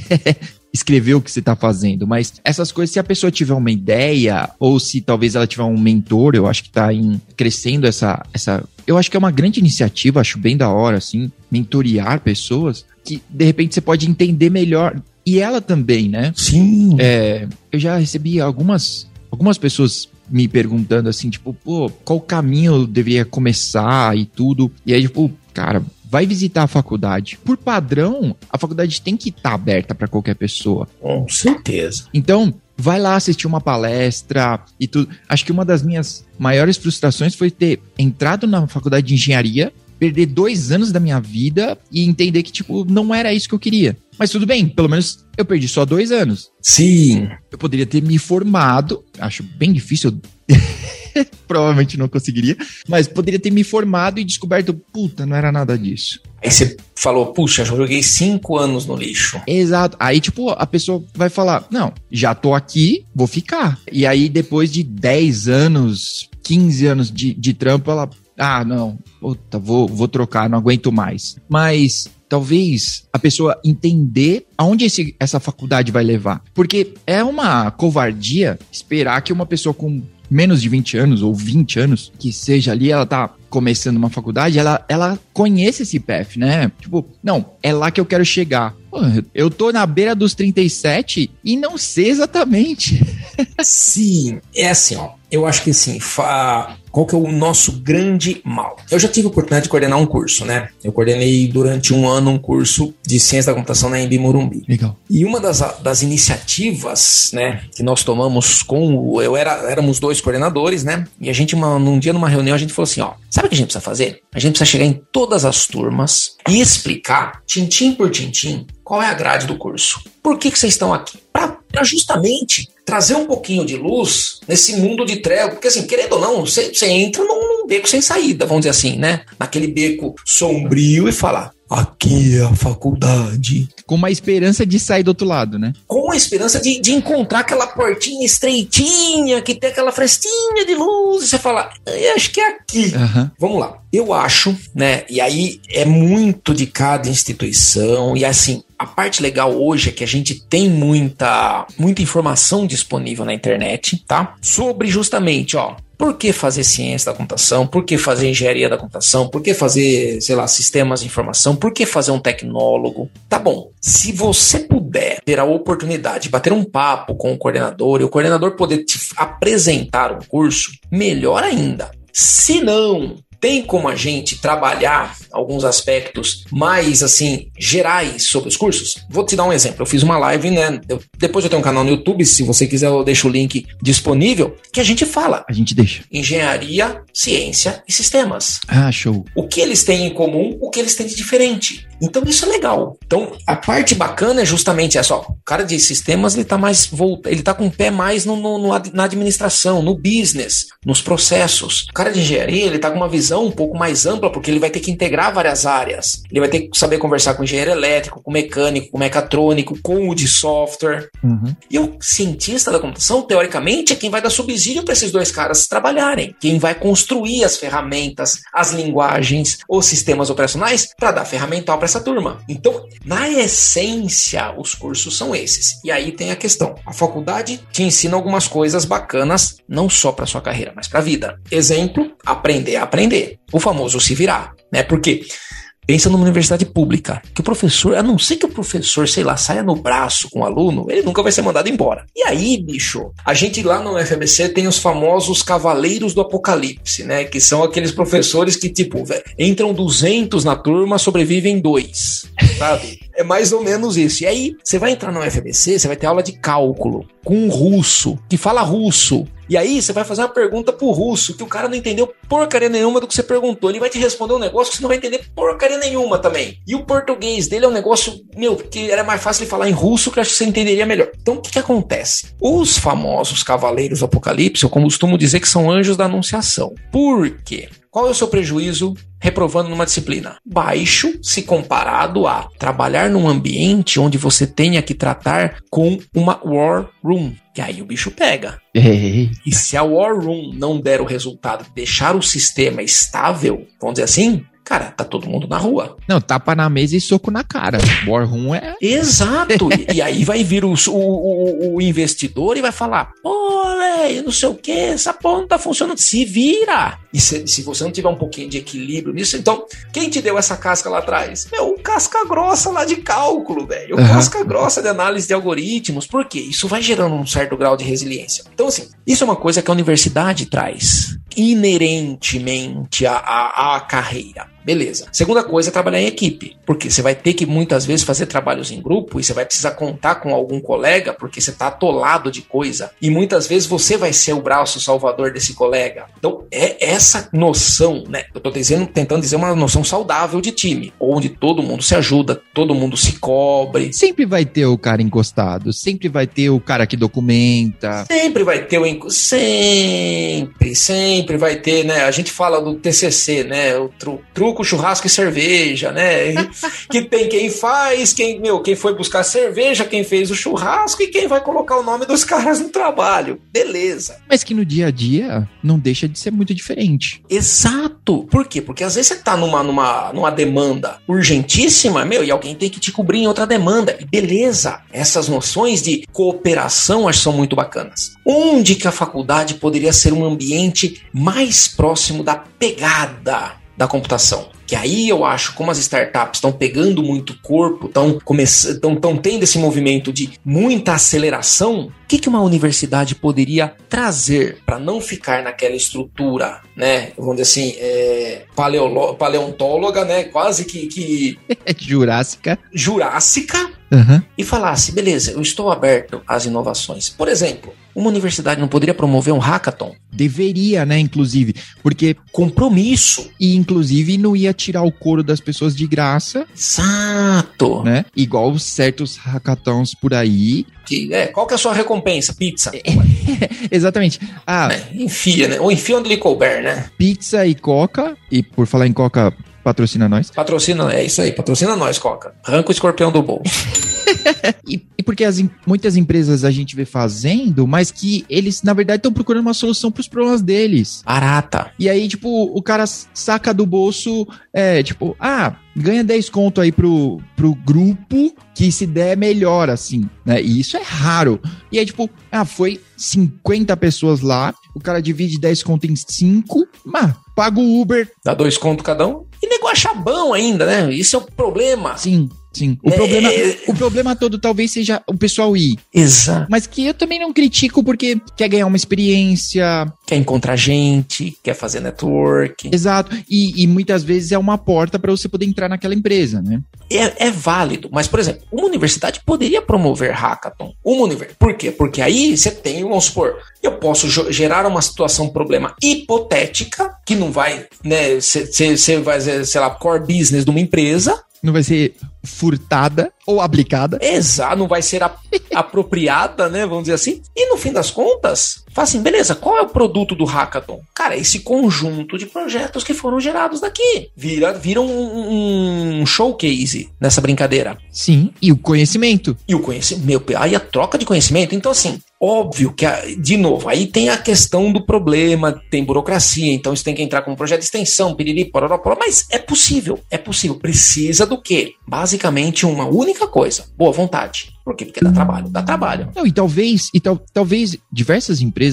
escrever o que você está fazendo, mas essas coisas, se a pessoa tiver uma ideia, ou se talvez ela tiver um mentor, eu acho que está crescendo essa, essa. Eu acho que é uma grande iniciativa, acho bem da hora, assim, mentorear pessoas que de repente você pode entender melhor. E ela também, né? Sim. É, eu já recebi algumas, algumas pessoas me perguntando assim, tipo, pô, qual caminho eu deveria começar e tudo. E aí, tipo, cara, vai visitar a faculdade. Por padrão, a faculdade tem que estar tá aberta para qualquer pessoa. Com certeza. Então, vai lá assistir uma palestra e tudo. Acho que uma das minhas maiores frustrações foi ter entrado na faculdade de engenharia perder dois anos da minha vida e entender que, tipo, não era isso que eu queria. Mas tudo bem, pelo menos eu perdi só dois anos. Sim. Eu poderia ter me formado, acho bem difícil. Provavelmente não conseguiria, mas poderia ter me formado e descoberto, puta, não era nada disso. Aí você falou, puxa, joguei cinco anos no lixo. Exato. Aí, tipo, a pessoa vai falar: Não, já tô aqui, vou ficar. E aí, depois de 10 anos, 15 anos de, de trampo, ela. Ah, não, puta, vou, vou trocar, não aguento mais. Mas talvez a pessoa entender aonde esse, essa faculdade vai levar. Porque é uma covardia esperar que uma pessoa com menos de 20 anos ou 20 anos, que seja ali, ela tá começando uma faculdade, ela, ela conhece esse path, né? Tipo, não, é lá que eu quero chegar. Pô, eu tô na beira dos 37 e não sei exatamente. Sim, é assim, ó. Eu acho que assim, fa... qual que é o nosso grande mal? Eu já tive a oportunidade de coordenar um curso, né? Eu coordenei durante um ano um curso de ciência da computação na Embi Morumbi. Legal. E uma das, das iniciativas, né, que nós tomamos com o, eu era éramos dois coordenadores, né? E a gente uma, num dia numa reunião a gente falou assim, ó, sabe o que a gente precisa fazer? A gente precisa chegar em todas as turmas e explicar, tintim por tintim, qual é a grade do curso. Por que, que vocês estão aqui? Para justamente trazer um pouquinho de luz nesse mundo de treva. Porque, assim, querendo ou não, você, você entra num, num, beco sem saída, vamos dizer assim, né? Naquele beco sombrio e falar. Aqui é a faculdade. Com uma esperança de sair do outro lado, né? Com a esperança de, de encontrar aquela portinha estreitinha, que tem aquela frestinha de luz, e você fala, acho que é aqui. Uhum. Vamos lá. Eu acho, né? E aí é muito de cada instituição, e assim, a parte legal hoje é que a gente tem muita, muita informação disponível na internet, tá? Sobre justamente, ó, por que fazer ciência da computação? Por que fazer engenharia da computação? Por que fazer, sei lá, sistemas de informação? Por que fazer um tecnólogo? Tá bom. Se você puder ter a oportunidade de bater um papo com o coordenador e o coordenador poder te apresentar um curso, melhor ainda. Se não, tem como a gente trabalhar alguns aspectos mais assim gerais sobre os cursos? Vou te dar um exemplo. Eu fiz uma live, né? Eu, depois eu tenho um canal no YouTube, se você quiser eu deixo o link disponível, que a gente fala. A gente deixa. Engenharia, ciência e sistemas. Ah, show. O que eles têm em comum, o que eles têm de diferente. Então isso é legal. Então a parte bacana é justamente essa, ó, o cara de sistemas ele tá mais volta, ele tá com o pé mais no, no, no, na administração, no business, nos processos. O cara de engenharia ele tá com uma visão um pouco mais ampla porque ele vai ter que integrar várias áreas. Ele vai ter que saber conversar com o engenheiro elétrico, com o mecânico, com o mecatrônico, com o de software. Uhum. E o cientista da computação, teoricamente, é quem vai dar subsídio para esses dois caras trabalharem, quem vai construir as ferramentas, as linguagens, os sistemas operacionais para dar ferramental para essa turma. Então, na essência, os cursos são esses. E aí tem a questão: a faculdade te ensina algumas coisas bacanas, não só para sua carreira, mas para a vida. Exemplo: aprender a aprender. O famoso se virar, né? Porque Pensa numa universidade pública, que o professor, a não ser que o professor, sei lá, saia no braço com o aluno, ele nunca vai ser mandado embora. E aí, bicho, a gente lá no FBC tem os famosos cavaleiros do apocalipse, né? Que são aqueles professores que, tipo, véio, entram 200 na turma, sobrevivem dois, sabe? É mais ou menos isso. E aí, você vai entrar no FBC, você vai ter aula de cálculo com um russo, que fala russo. E aí você vai fazer uma pergunta pro russo, que o cara não entendeu porcaria nenhuma do que você perguntou. Ele vai te responder um negócio que você não vai entender porcaria nenhuma também. E o português dele é um negócio, meu, que era mais fácil de falar em russo, que eu acho que você entenderia melhor. Então o que, que acontece? Os famosos cavaleiros do apocalipse, eu costumo dizer que são anjos da anunciação. Por quê? Qual é o seu prejuízo reprovando numa disciplina? Baixo se comparado a trabalhar num ambiente onde você tenha que tratar com uma war room. E aí o bicho pega. E se a war room não der o resultado, deixar o sistema estável, vamos dizer assim, cara, tá todo mundo na rua. Não, tapa na mesa e soco na cara. War room é. Exato. e, e aí vai vir o, o, o, investidor e vai falar: pô, velho, não sei o que, essa porra não tá funcionando. Se vira. E se, se, você não tiver um pouquinho de equilíbrio nisso, então, quem te deu essa casca lá atrás? É o casca grossa lá de cálculo, velho. O uhum. casca grossa de análise de algoritmos. Por quê? Isso vai gerando um certo grau de resiliência. Então, assim, isso é uma coisa que a universidade traz inerentemente à, à, à carreira. Beleza. Segunda coisa é trabalhar em equipe, porque você vai ter que muitas vezes fazer trabalhos em grupo e você vai precisar contar com algum colega, porque você está atolado de coisa. E muitas vezes você vai ser o braço salvador desse colega. Então, é essa noção, né? Eu tô dizendo, tentando dizer uma noção saudável de time, onde todo mundo se ajuda, todo mundo se cobre. Sempre vai ter o cara encostado, sempre vai ter o cara que documenta. Sempre vai ter o enco... sempre, sempre vai ter, né? A gente fala do TCC, né? O tru... truco, churrasco e cerveja, né? que tem quem faz, quem, meu, quem foi buscar cerveja, quem fez o churrasco e quem vai colocar o nome dos caras no trabalho. Beleza. Mas que no dia a dia não deixa de ser muito diferente. Exato. Por quê? Porque às vezes você tá numa, numa, numa demanda urgentíssima, meu, e alguém tem que te cobrir em outra demanda. E beleza. Essas noções de cooperação acho que são muito bacanas. Onde que a faculdade poderia ser um ambiente mais próximo da pegada da computação? que aí eu acho como as startups estão pegando muito corpo, estão começando, estão tendo esse movimento de muita aceleração, o que, que uma universidade poderia trazer para não ficar naquela estrutura, né? Vamos dizer assim, é, paleontóloga, né? Quase que, que jurássica, jurássica, uhum. e falasse, beleza, eu estou aberto às inovações. Por exemplo, uma universidade não poderia promover um hackathon? Deveria, né, inclusive, porque compromisso e inclusive não ia tirar o couro das pessoas de graça. Exato. Né? Igual certos hackathons por aí. Que, é, qual que é a sua recompensa? Pizza. Exatamente. Ah, é, enfia, né? Ou enfia onde lhe couber, né? Pizza e coca. E por falar em coca, patrocina nós. Patrocina, é isso aí. Patrocina nós, coca. Arranca o escorpião do bolso. e, e, porque as, muitas empresas a gente vê fazendo, mas que eles, na verdade, estão procurando uma solução para os problemas deles. Barata. E aí, tipo, o cara saca do bolso, é, tipo, ah, ganha 10 conto aí pro, pro grupo que se der melhor, assim, né? E isso é raro. E aí, tipo, ah, foi 50 pessoas lá, o cara divide 10 conto em 5, mas paga o Uber. Dá dois conto cada um. E nego acha bom ainda, né? Isso é o problema. Sim. Sim. O, é, problema, o problema todo talvez seja o pessoal ir. Exato. Mas que eu também não critico porque quer ganhar uma experiência. Quer encontrar gente, quer fazer network. Exato. E, e muitas vezes é uma porta para você poder entrar naquela empresa, né? É, é, válido. Mas, por exemplo, uma universidade poderia promover hackathon. Uma universidade. Por quê? Porque aí você tem, vamos supor, eu posso gerar uma situação, problema hipotética, que não vai, né? Você vai, sei lá, core business de uma empresa não vai ser furtada ou aplicada. Exato, não vai ser apropriada, né? Vamos dizer assim. E no fim das contas, fala assim, beleza, qual é o produto do hackathon? Cara, esse conjunto de projetos que foram gerados daqui. Vira, vira um, um showcase nessa brincadeira. Sim, e o conhecimento. E o conhecimento, meu, aí a troca de conhecimento. Então, assim, Óbvio que, de novo, aí tem a questão do problema, tem burocracia, então isso tem que entrar com um projeto de extensão, piriri, pororó, pororó, mas é possível, é possível. Precisa do quê? Basicamente uma única coisa, boa vontade. Por quê? Porque dá trabalho, dá trabalho. Não, e talvez, e tal, talvez diversas empresas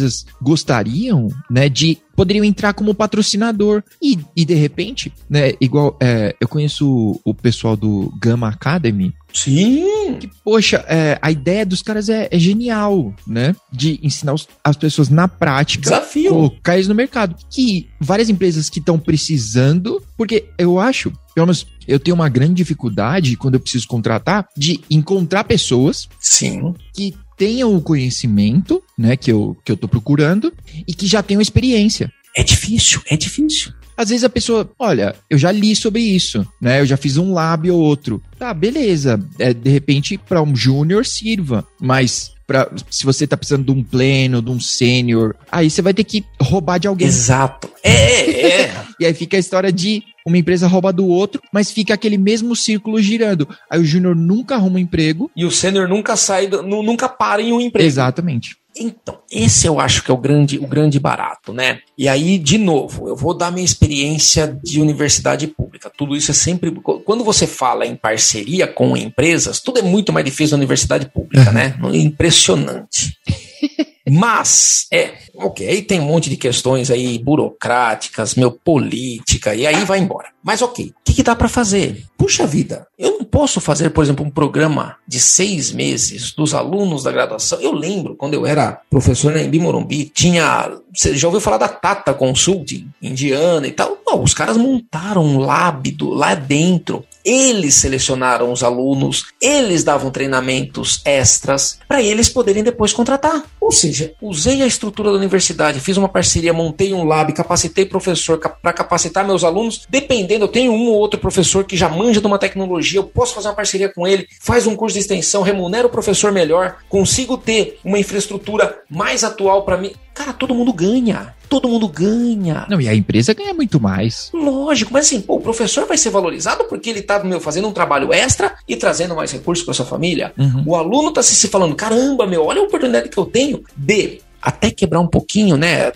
gostariam, né, de poderiam entrar como patrocinador e, e de repente, né, igual é, eu conheço o pessoal do Gamma Academy, Sim! Que, poxa, é, a ideia dos caras é, é genial, né? De ensinar os, as pessoas na prática. Desafio! Colocar no mercado. Que várias empresas que estão precisando, porque eu acho, pelo menos eu tenho uma grande dificuldade quando eu preciso contratar de encontrar pessoas. Sim. Que tenham o conhecimento, né, que eu, que eu tô procurando e que já tenham experiência. É difícil, é difícil. Às vezes a pessoa, olha, eu já li sobre isso, né? Eu já fiz um lab ou outro. Tá, beleza. É, de repente, para um júnior sirva, mas Pra, se você tá precisando de um pleno, de um sênior, aí você vai ter que roubar de alguém. Exato. É, é. é. e aí fica a história de uma empresa rouba do outro, mas fica aquele mesmo círculo girando. Aí o júnior nunca arruma um emprego. E o sênior nunca sai, do, nunca para em um emprego. Exatamente. Então, esse eu acho que é o grande, o grande barato, né? E aí, de novo, eu vou dar minha experiência de universidade pública. Tudo isso é sempre. Quando você fala em parceria com empresas, tudo é muito mais difícil na universidade pública, né? Impressionante. Mas, é, ok, tem um monte de questões aí burocráticas, meu, política, e aí vai embora. Mas ok, que, que dá para fazer? Puxa vida, eu não posso fazer, por exemplo, um programa de seis meses dos alunos da graduação. Eu lembro quando eu era professor na Embi Morumbi, tinha. Você já ouviu falar da Tata Consulting, indiana e tal? Não, os caras montaram um lab do, lá dentro eles selecionaram os alunos, eles davam treinamentos extras para eles poderem depois contratar. Ou seja, usei a estrutura da universidade, fiz uma parceria, montei um lab, capacitei professor para capacitar meus alunos. Dependendo, eu tenho um ou outro professor que já manja de uma tecnologia, eu posso fazer uma parceria com ele, faz um curso de extensão, remunera o professor melhor, consigo ter uma infraestrutura mais atual para mim. Cara, todo mundo ganha todo mundo ganha. Não, e a empresa ganha muito mais. Lógico, mas assim, pô, o professor vai ser valorizado porque ele tá meu, fazendo um trabalho extra e trazendo mais recursos para sua família. Uhum. O aluno tá se, se falando, caramba, meu, olha a oportunidade que eu tenho de até quebrar um pouquinho, né?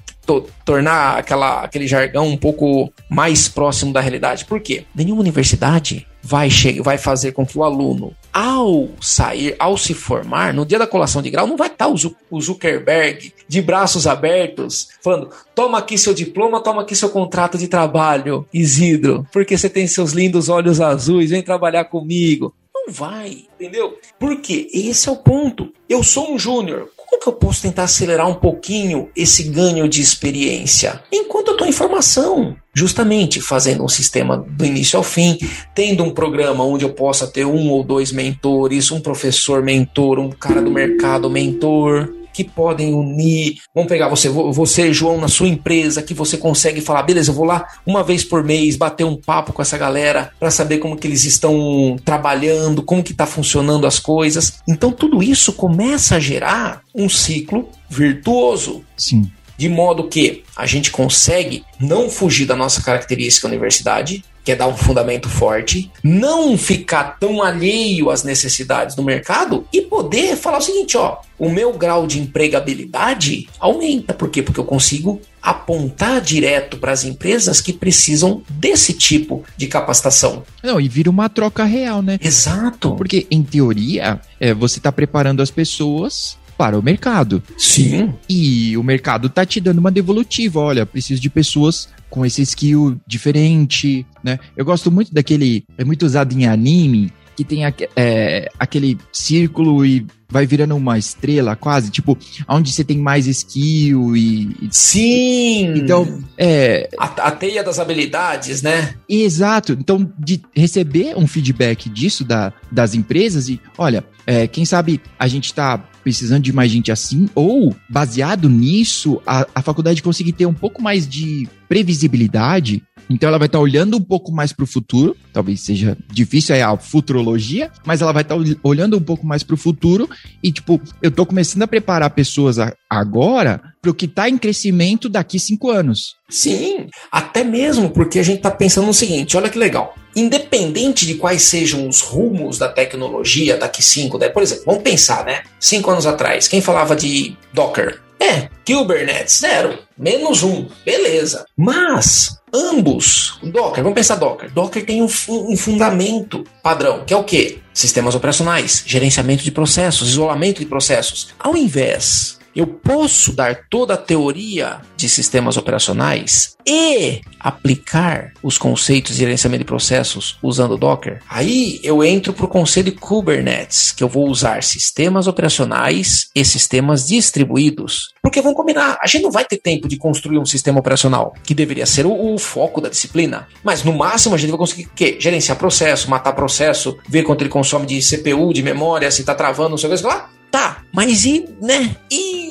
tornar aquela, aquele jargão um pouco mais próximo da realidade. Por quê? Nenhuma universidade vai, vai fazer com que o aluno, ao sair, ao se formar, no dia da colação de grau, não vai estar o Zuckerberg de braços abertos, falando: toma aqui seu diploma, toma aqui seu contrato de trabalho, Isidro, porque você tem seus lindos olhos azuis, vem trabalhar comigo. Não vai, entendeu? Porque esse é o ponto. Eu sou um júnior. Como que eu posso tentar acelerar um pouquinho esse ganho de experiência? Enquanto eu estou em formação, justamente fazendo um sistema do início ao fim, tendo um programa onde eu possa ter um ou dois mentores, um professor mentor, um cara do mercado mentor que podem unir. Vamos pegar você, você, João, na sua empresa, que você consegue falar, beleza, eu vou lá uma vez por mês bater um papo com essa galera para saber como que eles estão trabalhando, como que está funcionando as coisas. Então tudo isso começa a gerar um ciclo virtuoso. Sim. De modo que a gente consegue não fugir da nossa característica universidade, que é dar um fundamento forte, não ficar tão alheio às necessidades do mercado e poder falar o seguinte, ó, o meu grau de empregabilidade aumenta. Por quê? Porque eu consigo apontar direto para as empresas que precisam desse tipo de capacitação. Não, e vira uma troca real, né? Exato. Porque, em teoria, é, você está preparando as pessoas para o mercado. Sim. E o mercado tá te dando uma devolutiva. Olha, preciso de pessoas com esse skill diferente, né? Eu gosto muito daquele. É muito usado em anime, que tem é, aquele círculo e vai virando uma estrela quase, tipo, onde você tem mais skill e. Sim! Então, é. A, a, teia das habilidades, né? Exato. Então, de receber um feedback disso da, das empresas e, olha, é, quem sabe a gente tá precisando de mais gente assim, ou baseado nisso, a, a faculdade conseguir ter um pouco mais de previsibilidade então ela vai estar tá olhando um pouco mais para o futuro, talvez seja difícil é a futurologia, mas ela vai estar tá olhando um pouco mais para o futuro e tipo, eu estou começando a preparar pessoas a, agora para o que está em crescimento daqui cinco anos. Sim, até mesmo porque a gente está pensando no seguinte, olha que legal. Independente de quais sejam os rumos da tecnologia daqui cinco, né? por exemplo, vamos pensar, né? Cinco anos atrás, quem falava de Docker? É, Kubernetes, zero, menos um, beleza. Mas ambos, Docker, vamos pensar Docker. Docker tem um, um fundamento padrão, que é o quê? Sistemas operacionais, gerenciamento de processos, isolamento de processos. Ao invés eu posso dar toda a teoria de sistemas operacionais e aplicar os conceitos de gerenciamento de processos usando Docker. Aí eu entro para o conceito de Kubernetes, que eu vou usar sistemas operacionais e sistemas distribuídos. Porque vamos combinar, a gente não vai ter tempo de construir um sistema operacional, que deveria ser o, o foco da disciplina. Mas no máximo a gente vai conseguir quê? Gerenciar processo, matar processo, ver quanto ele consome de CPU, de memória, se está travando, não sei o que lá. Tá, mas e, né? E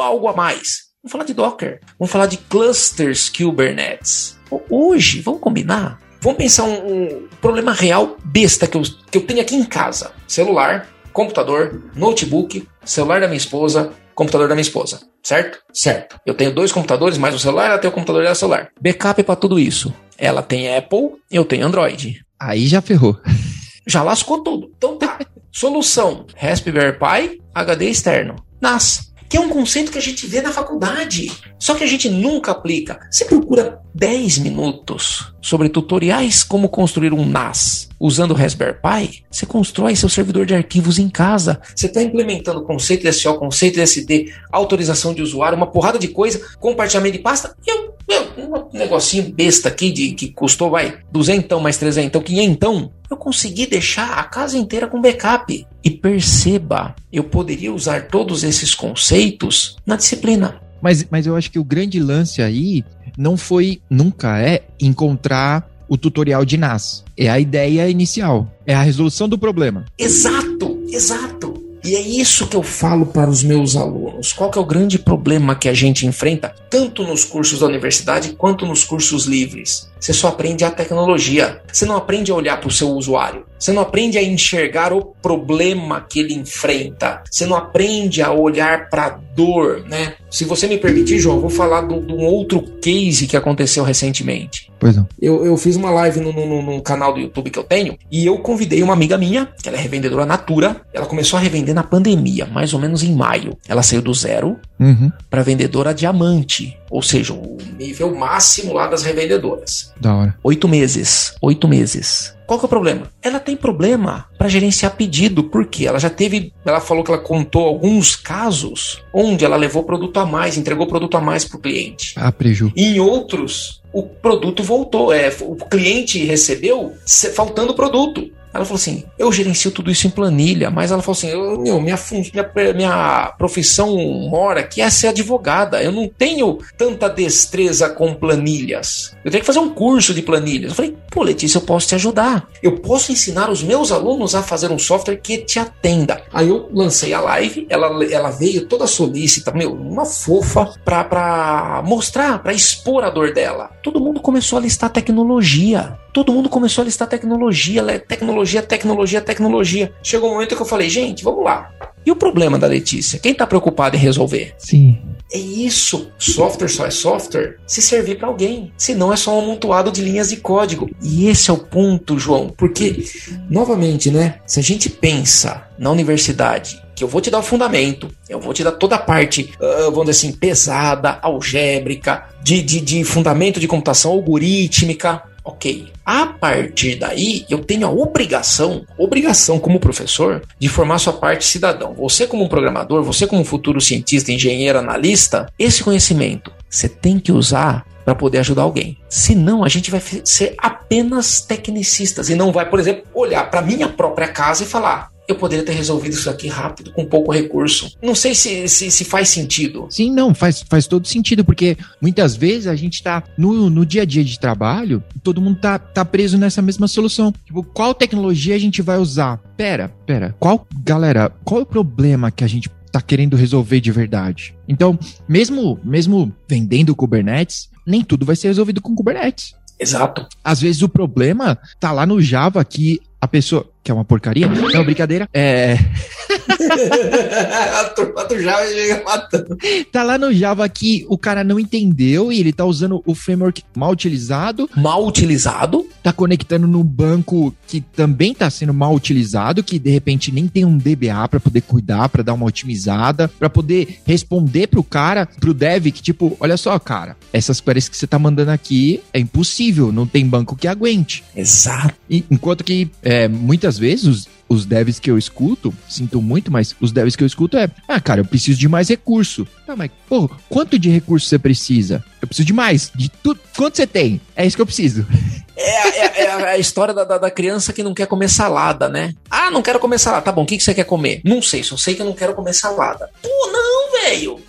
algo a mais? Vamos falar de Docker. Vamos falar de clusters Kubernetes. Hoje, vamos combinar? Vamos pensar um, um problema real besta que eu, que eu tenho aqui em casa: celular, computador, notebook, celular da minha esposa, computador da minha esposa. Certo? Certo. Eu tenho dois computadores, mais o celular, ela tem o computador e o celular. Backup é para tudo isso. Ela tem Apple, eu tenho Android. Aí já ferrou. Já lascou tudo. Então tá. Solução: Raspberry Pi, HD externo. NAS. Que é um conceito que a gente vê na faculdade. Só que a gente nunca aplica. Você procura 10 minutos sobre tutoriais como construir um NAS. Usando o Raspberry Pi, você constrói seu servidor de arquivos em casa. Você está implementando conceito de SO, conceito de SD, autorização de usuário, uma porrada de coisa, compartilhamento de pasta. E meu, um negocinho besta aqui de que custou, vai, duzentão mais trezentão, quinhentão. Eu consegui deixar a casa inteira com backup. E perceba, eu poderia usar todos esses conceitos na disciplina. Mas, mas eu acho que o grande lance aí não foi, nunca é, encontrar o tutorial de NAS. É a ideia inicial, é a resolução do problema. Exato, exato. E é isso que eu falo para os meus alunos. Qual é o grande problema que a gente enfrenta, tanto nos cursos da universidade quanto nos cursos livres? Você só aprende a tecnologia. Você não aprende a olhar para o seu usuário. Você não aprende a enxergar o problema que ele enfrenta. Você não aprende a olhar para a dor, né? Se você me permitir, João, eu vou falar de um outro case que aconteceu recentemente. Pois não. Eu, eu fiz uma live no, no, no, canal do YouTube que eu tenho e eu convidei uma amiga minha, que ela é revendedora Natura. Ela começou a revender na pandemia, mais ou menos em maio. Ela saiu do zero uhum. para vendedora diamante, ou seja, o nível máximo lá das revendedoras. Da hora. Oito meses. Oito meses. Qual que é o problema? Ela tem problema para gerenciar pedido, porque ela já teve, ela falou que ela contou alguns casos onde ela levou produto a mais, entregou produto a mais para o cliente. Ah, preju. E em outros, o produto voltou, é, o cliente recebeu faltando produto. Ela falou assim: eu gerencio tudo isso em planilha, mas ela falou assim: eu, meu, minha, minha, minha profissão mora que é ser advogada. Eu não tenho tanta destreza com planilhas. Eu tenho que fazer um curso de planilhas. Eu falei: pô, Letícia, eu posso te ajudar. Eu posso ensinar os meus alunos a fazer um software que te atenda. Aí eu lancei a live, ela, ela veio toda solícita, meu, uma fofa, pra, pra mostrar, pra expor a dor dela. Todo mundo começou a listar tecnologia todo mundo começou a listar tecnologia, tecnologia, tecnologia, tecnologia. Chegou um momento que eu falei, gente, vamos lá. E o problema da Letícia? Quem está preocupado em resolver? Sim. É isso. Software só é software se servir para alguém. Senão é só um amontoado de linhas de código. E esse é o ponto, João. Porque, novamente, né? Se a gente pensa na universidade que eu vou te dar o fundamento, eu vou te dar toda a parte, uh, vamos dizer assim, pesada, algébrica, de, de, de fundamento de computação algorítmica, Ok. A partir daí, eu tenho a obrigação, obrigação como professor, de formar sua parte cidadão. Você como programador, você como futuro cientista, engenheiro, analista, esse conhecimento você tem que usar para poder ajudar alguém. Senão, a gente vai ser apenas tecnicistas e não vai, por exemplo, olhar para minha própria casa e falar: eu poderia ter resolvido isso aqui rápido, com pouco recurso. Não sei se, se, se, faz sentido. Sim, não, faz, faz todo sentido, porque muitas vezes a gente tá no, no dia a dia de trabalho, todo mundo tá, tá preso nessa mesma solução. Tipo, qual tecnologia a gente vai usar? Pera, pera, qual, galera, qual é o problema que a gente tá querendo resolver de verdade? Então, mesmo, mesmo vendendo Kubernetes, nem tudo vai ser resolvido com Kubernetes. Exato. Às vezes o problema tá lá no Java que a pessoa que é uma porcaria. Não, brincadeira. É. a turma do Java chega matando. Tá lá no Java que o cara não entendeu e ele tá usando o framework mal utilizado. Mal utilizado? Tá conectando no banco que também tá sendo mal utilizado, que de repente nem tem um DBA para poder cuidar, para dar uma otimizada, para poder responder pro cara, pro dev que tipo, olha só, cara, essas queries que você tá mandando aqui é impossível, não tem banco que aguente. Exato. E, enquanto que é, muitas vezes os, os devs que eu escuto, sinto muito, mas os devs que eu escuto é, ah, cara, eu preciso de mais recurso. Tá, mas, pô, quanto de recurso você precisa? Eu preciso de mais, de tudo. Quanto você tem? É isso que eu preciso. É, é, é a história da, da, da, criança que não quer comer salada, né? Ah, não quero comer salada. Tá bom, o que, que você quer comer? Não sei, só sei que eu não quero comer salada. Pô, não, velho!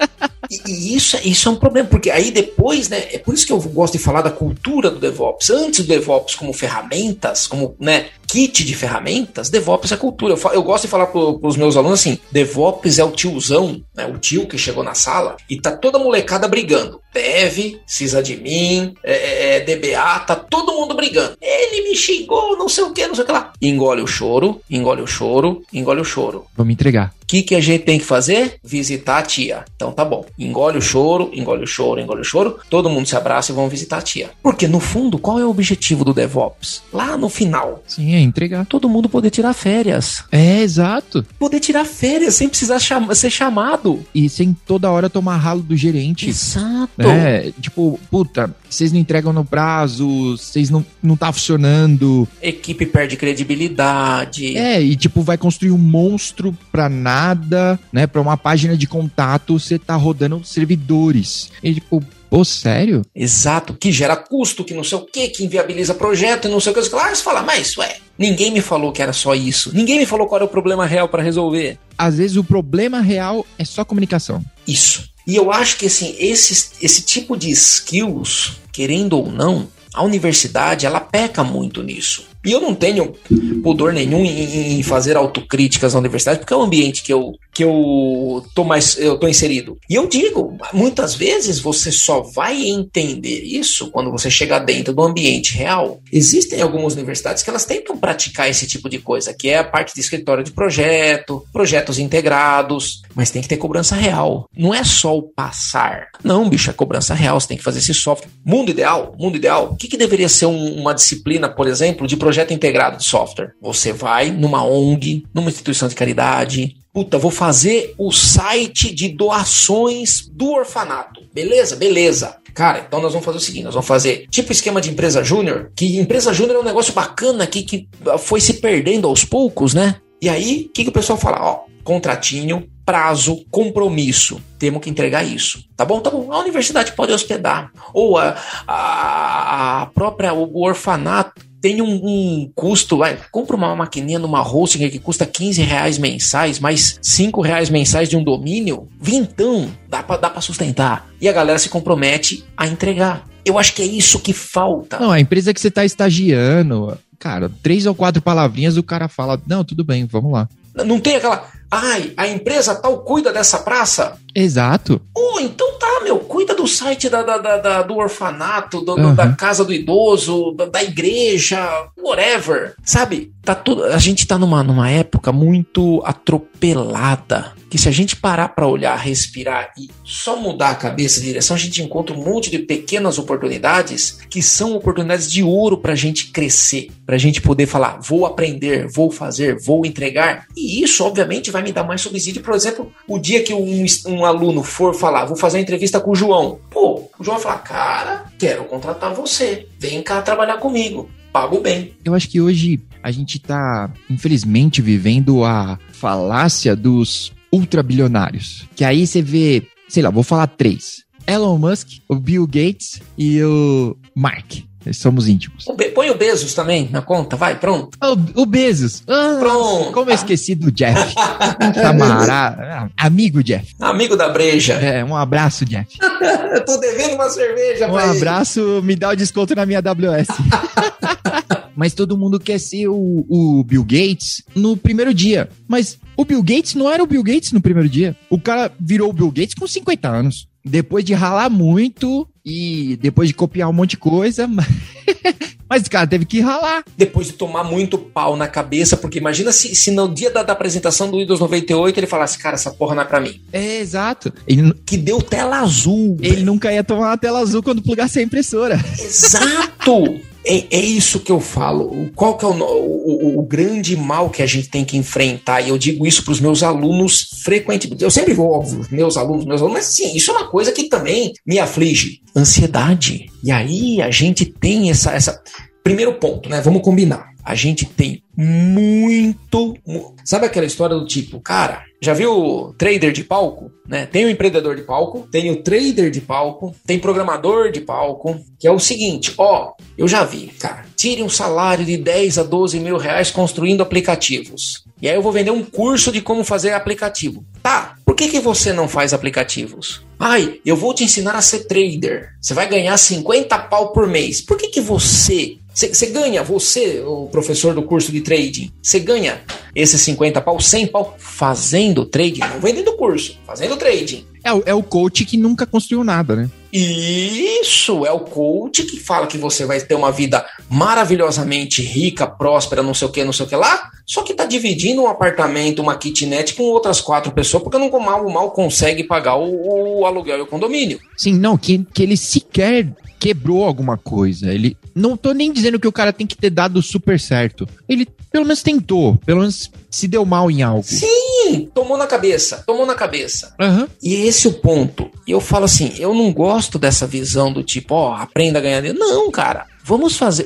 E, e, isso, isso é um problema, porque aí depois, né? É por isso que eu gosto de falar da cultura do DevOps. Antes do DevOps como ferramentas, como, né, kit de ferramentas, DevOps é cultura. Eu, eu gosto de falar para os meus alunos assim: DevOps é o tiozão, né, o tio que chegou na sala e tá toda molecada brigando. Dev, sysadmin, é, é, é DBA, tá todo mundo brigando. Ele me xingou, não sei o que, não sei o que lá. Engole o choro, engole o choro, engole o choro. Vamos entregar. O que, que a gente tem que fazer? Visitar a tia. Então tá bom. Engole o choro, engole o choro, engole o choro. Todo mundo se abraça e vão visitar a tia. Porque no fundo, qual é o objetivo do DevOps? Lá no final. Sim, é entregar. Todo mundo poder tirar férias. É, exato. Poder tirar férias sem precisar cham ser chamado. E sem toda hora tomar ralo do gerente. Exato. É, tipo, puta, vocês não entregam no prazo, vocês não, não tá funcionando. Equipe perde credibilidade. É, e tipo, vai construir um monstro pra nada, né? Pra uma página de contato, você tá rodando servidores. E tipo, Pô, sério? Exato, que gera custo, que não sei o que, que inviabiliza projeto e não sei o que. Claro, você fala, mas ué, ninguém me falou que era só isso. Ninguém me falou qual era o problema real para resolver. Às vezes o problema real é só comunicação. Isso. E eu acho que assim, esse, esse tipo de skills, querendo ou não, a universidade ela peca muito nisso. E eu não tenho pudor nenhum em, em fazer autocríticas na universidade, porque é o ambiente que eu, que eu tô mais eu tô inserido. E eu digo, muitas vezes você só vai entender isso quando você chegar dentro do ambiente real. Existem algumas universidades que elas tentam praticar esse tipo de coisa, que é a parte de escritório de projeto, projetos integrados, mas tem que ter cobrança real. Não é só o passar. Não, bicho, é cobrança real, você tem que fazer esse software. Mundo ideal, mundo ideal. O que, que deveria ser um, uma disciplina, por exemplo, de projeto integrado de software? Você vai numa ONG, numa instituição de caridade, Puta, vou fazer o site de doações do orfanato. Beleza? Beleza. Cara, então nós vamos fazer o seguinte: nós vamos fazer tipo esquema de empresa júnior, que empresa júnior é um negócio bacana aqui que foi se perdendo aos poucos, né? E aí, o que, que o pessoal fala? Ó, contratinho, prazo, compromisso. Temos que entregar isso. Tá bom? Tá bom. A universidade pode hospedar. Ou a, a, a própria, o orfanato tem um, um, custo, vai, compra uma maquininha numa hosting que custa 15 reais mensais, mais 5 reais mensais de um domínio, vintão, dá pra, dá pra sustentar. E a galera se compromete a entregar. Eu acho que é isso que falta. Não, a empresa que você tá estagiando, cara, três ou quatro palavrinhas o cara fala, não, tudo bem, vamos lá. Não tem aquela, ai, a empresa tal cuida dessa praça? Exato. Oh, então tá, meu, cuida do site da, da, da do orfanato, do, uhum. da casa do idoso, da, da, igreja, whatever. Sabe? Tá tudo. A gente tá numa, numa época muito atropelada. Que se a gente parar para olhar, respirar e só mudar a cabeça, a direção, a gente encontra um monte de pequenas oportunidades que são oportunidades de ouro pra gente crescer, pra gente poder falar, vou aprender, vou fazer, vou entregar. E isso, obviamente, vai me dar mais subsídio. Por exemplo, o dia que um, um aluno for falar, vou fazer uma entrevista com o João. Pô, o João vai falar, cara, quero contratar você. Vem cá trabalhar comigo. Pago bem. Eu acho que hoje a gente tá, infelizmente, vivendo a falácia dos ultrabilionários. Que aí você vê, sei lá, vou falar três. Elon Musk, o Bill Gates e o Mark. Somos íntimos. O põe o Bezos também na conta, vai, pronto. O, o Bezos. Ah, pronto. Como eu esqueci do Jeff. Camarada. Amigo Jeff. Amigo da breja. É, um abraço, Jeff. eu tô devendo uma cerveja Um abraço, ele. me dá o desconto na minha AWS. Mas todo mundo quer ser o, o Bill Gates no primeiro dia. Mas o Bill Gates não era o Bill Gates no primeiro dia. O cara virou o Bill Gates com 50 anos depois de ralar muito e depois de copiar um monte de coisa, mas o cara teve que ralar. Depois de tomar muito pau na cabeça, porque imagina se, se no dia da, da apresentação do Windows 98 ele falasse, cara, essa porra não é pra mim. É, exato. Ele, que deu tela azul. Ele véio. nunca ia tomar uma tela azul quando plugasse a impressora. Exato! É, é, isso que eu falo. Qual que é o, o, o, grande mal que a gente tem que enfrentar? E eu digo isso para os meus alunos frequentemente. Eu sempre vou, óbvio, meus alunos, meus alunos, mas sim, isso é uma coisa que também me aflige. Ansiedade. E aí a gente tem essa. essa... Primeiro ponto, né? Vamos combinar. A gente tem muito. Sabe aquela história do tipo, cara, já viu trader de palco? Né? Tem o empreendedor de palco, tem o trader de palco, tem programador de palco, que é o seguinte, ó, eu já vi, cara, tire um salário de 10 a 12 mil reais construindo aplicativos. E aí eu vou vender um curso de como fazer aplicativo. Tá, por que, que você não faz aplicativos? Ai, eu vou te ensinar a ser trader. Você vai ganhar 50 pau por mês. Por que, que você você ganha, você, o professor do curso de trading, você ganha esses 50 pau, 100 pau fazendo trading, não vendendo curso, fazendo trading. É, é o coach que nunca construiu nada, né? Isso, é o coach que fala que você vai ter uma vida maravilhosamente rica, próspera, não sei o que, não sei o que lá, Só que tá dividindo um apartamento, uma kitnet com outras quatro pessoas, porque não mal, mal consegue pagar o, o aluguel e o condomínio. Sim, não, que, que ele sequer quebrou alguma coisa. Ele não tô nem dizendo que o cara tem que ter dado super certo. Ele pelo menos tentou, pelo menos se deu mal em algo. Sim, tomou na cabeça, tomou na cabeça. Uhum. E esse é o ponto. E eu falo assim, eu não gosto dessa visão do tipo, ó, aprenda a ganhar dinheiro. Não, cara. Vamos fazer.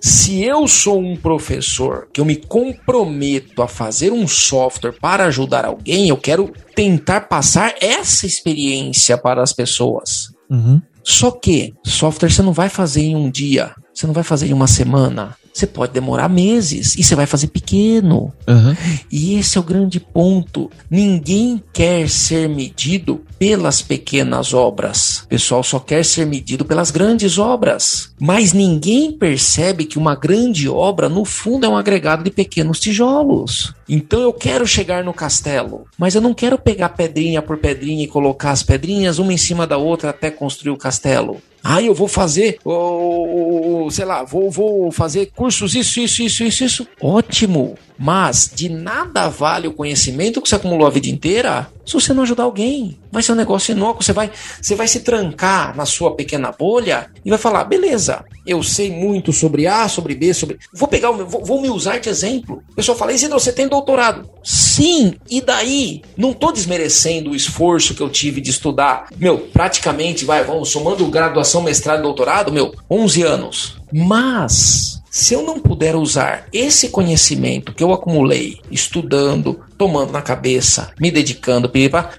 Se eu sou um professor que eu me comprometo a fazer um software para ajudar alguém, eu quero tentar passar essa experiência para as pessoas. Uhum. Só que software você não vai fazer em um dia, você não vai fazer em uma semana, você pode demorar meses e você vai fazer pequeno. Uhum. E esse é o grande ponto. Ninguém quer ser medido pelas pequenas obras. O pessoal só quer ser medido pelas grandes obras. Mas ninguém percebe que uma grande obra, no fundo, é um agregado de pequenos tijolos. Então eu quero chegar no castelo, mas eu não quero pegar pedrinha por pedrinha e colocar as pedrinhas uma em cima da outra até construir o castelo. Ah, eu vou fazer, oh, sei lá, vou, vou fazer cursos, isso, isso, isso, isso, isso. Ótimo. Mas de nada vale o conhecimento que você acumulou a vida inteira se você não ajudar alguém. Vai ser um negócio inócuo. Você vai, você vai se trancar na sua pequena bolha e vai falar: beleza, eu sei muito sobre A, sobre B, sobre. Vou pegar, vou, vou me usar de exemplo. O pessoal fala: Isidro, você tem doutorado? Sim, e daí? Não tô desmerecendo o esforço que eu tive de estudar. Meu, praticamente, vai, vamos, somando graduação, mestrado doutorado, meu, 11 anos. Mas se eu não puder usar esse conhecimento que eu acumulei estudando, tomando na cabeça, me dedicando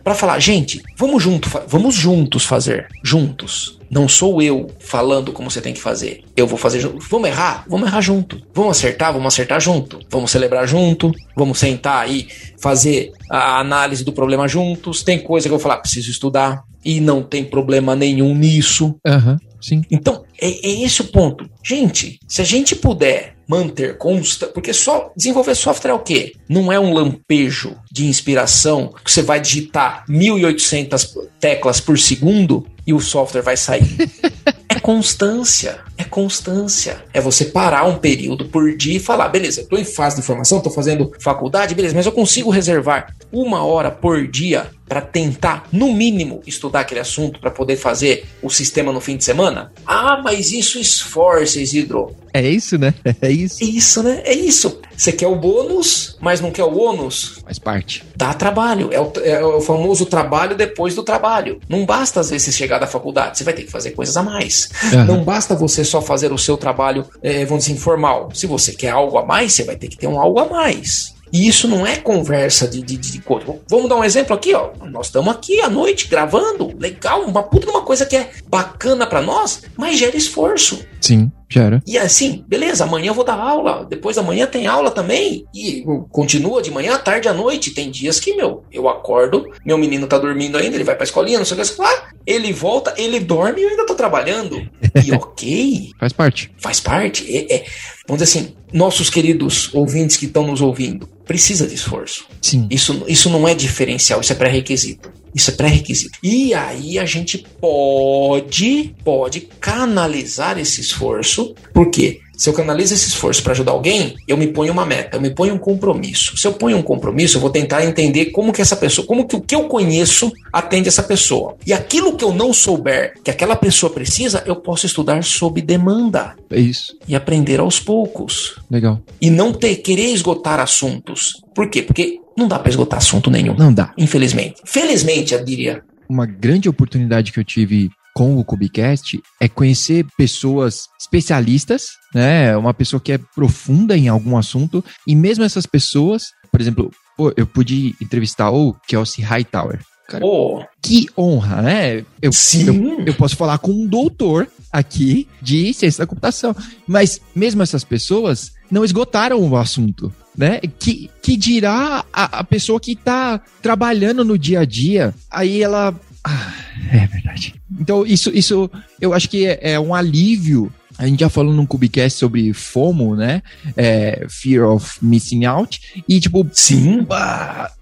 para falar, gente, vamos junto, vamos juntos fazer, juntos. Não sou eu falando como você tem que fazer. Eu vou fazer junto. Vamos errar? Vamos errar junto. Vamos acertar? Vamos acertar junto. Vamos celebrar junto. Vamos sentar e fazer a análise do problema juntos. Tem coisa que eu vou falar, preciso estudar. E não tem problema nenhum nisso. Uhum. Sim. Então, é, é esse o ponto. Gente, se a gente puder manter constante. Porque só desenvolver software é o quê? Não é um lampejo de inspiração que você vai digitar 1800 teclas por segundo e o software vai sair. é constância. É constância. É você parar um período por dia e falar: beleza, estou em fase de formação, estou fazendo faculdade, beleza, mas eu consigo reservar uma hora por dia para tentar, no mínimo, estudar aquele assunto para poder fazer o sistema no fim de semana? Ah, mas isso esforça, Isidro. É isso, né? É isso. É isso, né? É isso. Você quer o bônus, mas não quer o ônus? Faz parte. Dá trabalho. É o, é o famoso trabalho depois do trabalho. Não basta, às vezes, chegar da faculdade. Você vai ter que fazer coisas a mais. Uhum. Não basta você só fazer o seu trabalho, é, vamos dizer, informal. Se você quer algo a mais, você vai ter que ter um algo a mais. E isso não é conversa de, de, de, Vamos dar um exemplo aqui, ó. Nós estamos aqui à noite gravando, legal, uma puta uma coisa que é bacana para nós, mas gera esforço. Sim, gera. E assim, beleza, amanhã eu vou dar aula, depois da manhã tem aula também, e continua de manhã, tarde à noite. Tem dias que, meu, eu acordo, meu menino tá dormindo ainda, ele vai pra escolinha, não sei o que, lá, ele volta, ele dorme e eu ainda tô trabalhando. E ok. Faz parte. Faz parte. É, é, vamos dizer assim, nossos queridos ouvintes que estão nos ouvindo, precisa de esforço. Sim. Isso, isso não é diferencial, isso é pré-requisito. Isso é pré-requisito. E aí a gente pode, pode canalizar esse esforço, porque se eu canalizo esse esforço para ajudar alguém, eu me ponho uma meta, eu me ponho um compromisso. Se eu ponho um compromisso, eu vou tentar entender como que essa pessoa, como que o que eu conheço atende essa pessoa. E aquilo que eu não souber que aquela pessoa precisa, eu posso estudar sob demanda. É isso. E aprender aos poucos. Legal. E não ter querer esgotar assuntos. Por quê? Porque não dá para esgotar assunto nenhum. Não dá. Infelizmente. Felizmente, eu diria. Uma grande oportunidade que eu tive com o Cubicast é conhecer pessoas especialistas, né? Uma pessoa que é profunda em algum assunto e mesmo essas pessoas, por exemplo, eu pude entrevistar o Kelsey Hightower. Cara, oh. Que honra, né? Eu, Sim. Eu, eu posso falar com um doutor aqui de ciência da computação. Mas mesmo essas pessoas não esgotaram o assunto. Né? Que, que dirá a, a pessoa que está trabalhando no dia a dia, aí ela ah, é verdade. Então, isso, isso eu acho que é, é um alívio a gente já falou num Cubicast sobre FOMO, né? É, Fear of Missing Out. E, tipo, sim,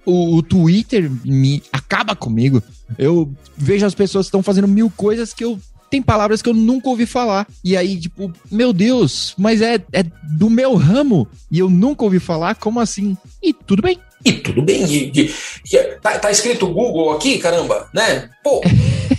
o, o, Twitter me acaba comigo. Eu vejo as pessoas que estão fazendo mil coisas que eu tem palavras que eu nunca ouvi falar. E aí, tipo, meu Deus, mas é, é do meu ramo e eu nunca ouvi falar, como assim? E tudo bem. E tudo bem, e, e, e, tá, tá, escrito Google aqui, caramba, né? Pô,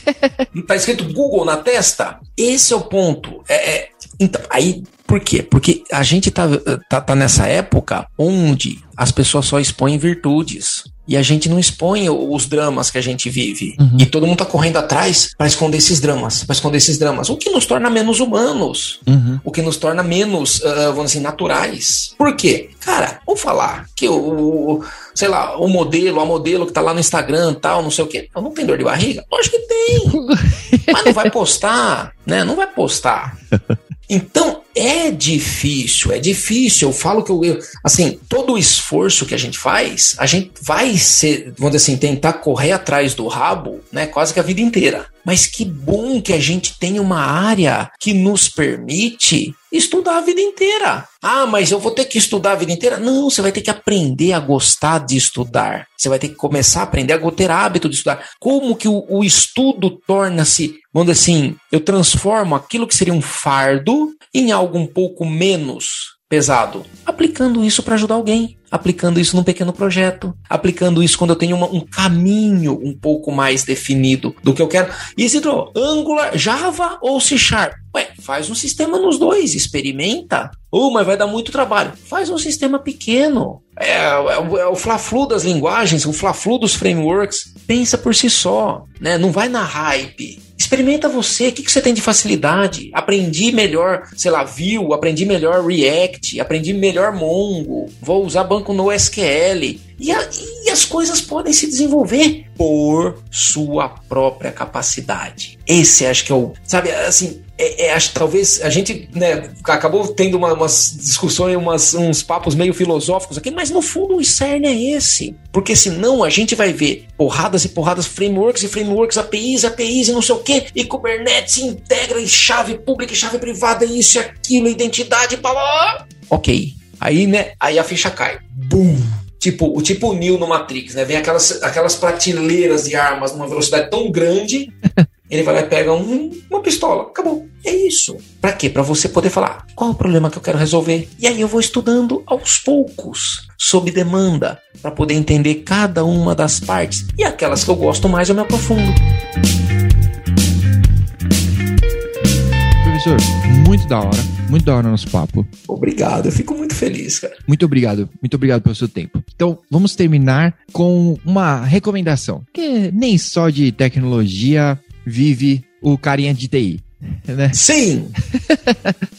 tá escrito Google na testa? Esse é o ponto. É, é, então, aí, por quê? Porque a gente tá, tá, tá nessa época onde as pessoas só expõem virtudes. E a gente não expõe os dramas que a gente vive. Uhum. E todo mundo tá correndo atrás para esconder esses dramas, para esconder esses dramas. O que nos torna menos humanos. Uhum. O que nos torna menos, uh, vamos dizer, naturais. Por quê? Cara, vamos falar que o, o, sei lá, o modelo, a modelo que tá lá no Instagram tal, não sei o quê. Não tem dor de barriga? Lógico que tem. Mas não vai postar, né? Não vai postar. Então é difícil, é difícil. Eu falo que eu, eu, assim, todo o esforço que a gente faz, a gente vai ser, vamos dizer assim, tentar correr atrás do rabo, né, quase que a vida inteira. Mas que bom que a gente tem uma área que nos permite estudar a vida inteira. Ah, mas eu vou ter que estudar a vida inteira? Não, você vai ter que aprender a gostar de estudar. Você vai ter que começar a aprender a ter hábito de estudar. Como que o, o estudo torna-se, vamos dizer assim, eu transformo aquilo que seria um fardo em algo um pouco menos pesado, aplicando isso para ajudar alguém, aplicando isso num pequeno projeto, aplicando isso quando eu tenho uma, um caminho um pouco mais definido do que eu quero. Isidro, Angular, Java ou C Sharp? Ué, faz um sistema nos dois, experimenta. Uh, mas vai dar muito trabalho. Faz um sistema pequeno. É, é, é o fla-flu das linguagens, o fla-flu dos frameworks. Pensa por si só, né? Não vai na hype. Experimenta você, o que, que você tem de facilidade? Aprendi melhor, sei lá, Vue, aprendi melhor React, aprendi melhor Mongo, vou usar banco no SQL. E, a, e, as coisas podem se desenvolver por sua própria capacidade. Esse acho que é o. Sabe, assim, é, é, acho talvez a gente né, acabou tendo uma, umas discussões, umas, uns papos meio filosóficos aqui, mas no fundo o cerne é esse. Porque senão a gente vai ver porradas e porradas, frameworks e frameworks, APIs, APIs e não sei o que, e Kubernetes integra em chave pública e chave privada, isso e aquilo, identidade, blá blá. Ok. Aí, né, aí a ficha cai. Bum! Tipo, o tipo Neo no Matrix, né? Vem aquelas, aquelas prateleiras de armas numa velocidade tão grande Ele vai lá e pega um, uma pistola. Acabou. É isso. Para quê? Para você poder falar qual é o problema que eu quero resolver. E aí eu vou estudando aos poucos, sob demanda, para poder entender cada uma das partes. E aquelas que eu gosto mais eu me aprofundo. Professor, muito da hora. Muito da hora nosso papo. Obrigado, eu fico muito feliz, cara. Muito obrigado, muito obrigado pelo seu tempo. Então, vamos terminar com uma recomendação. Que nem só de tecnologia vive o carinha de TI. Né? Sim!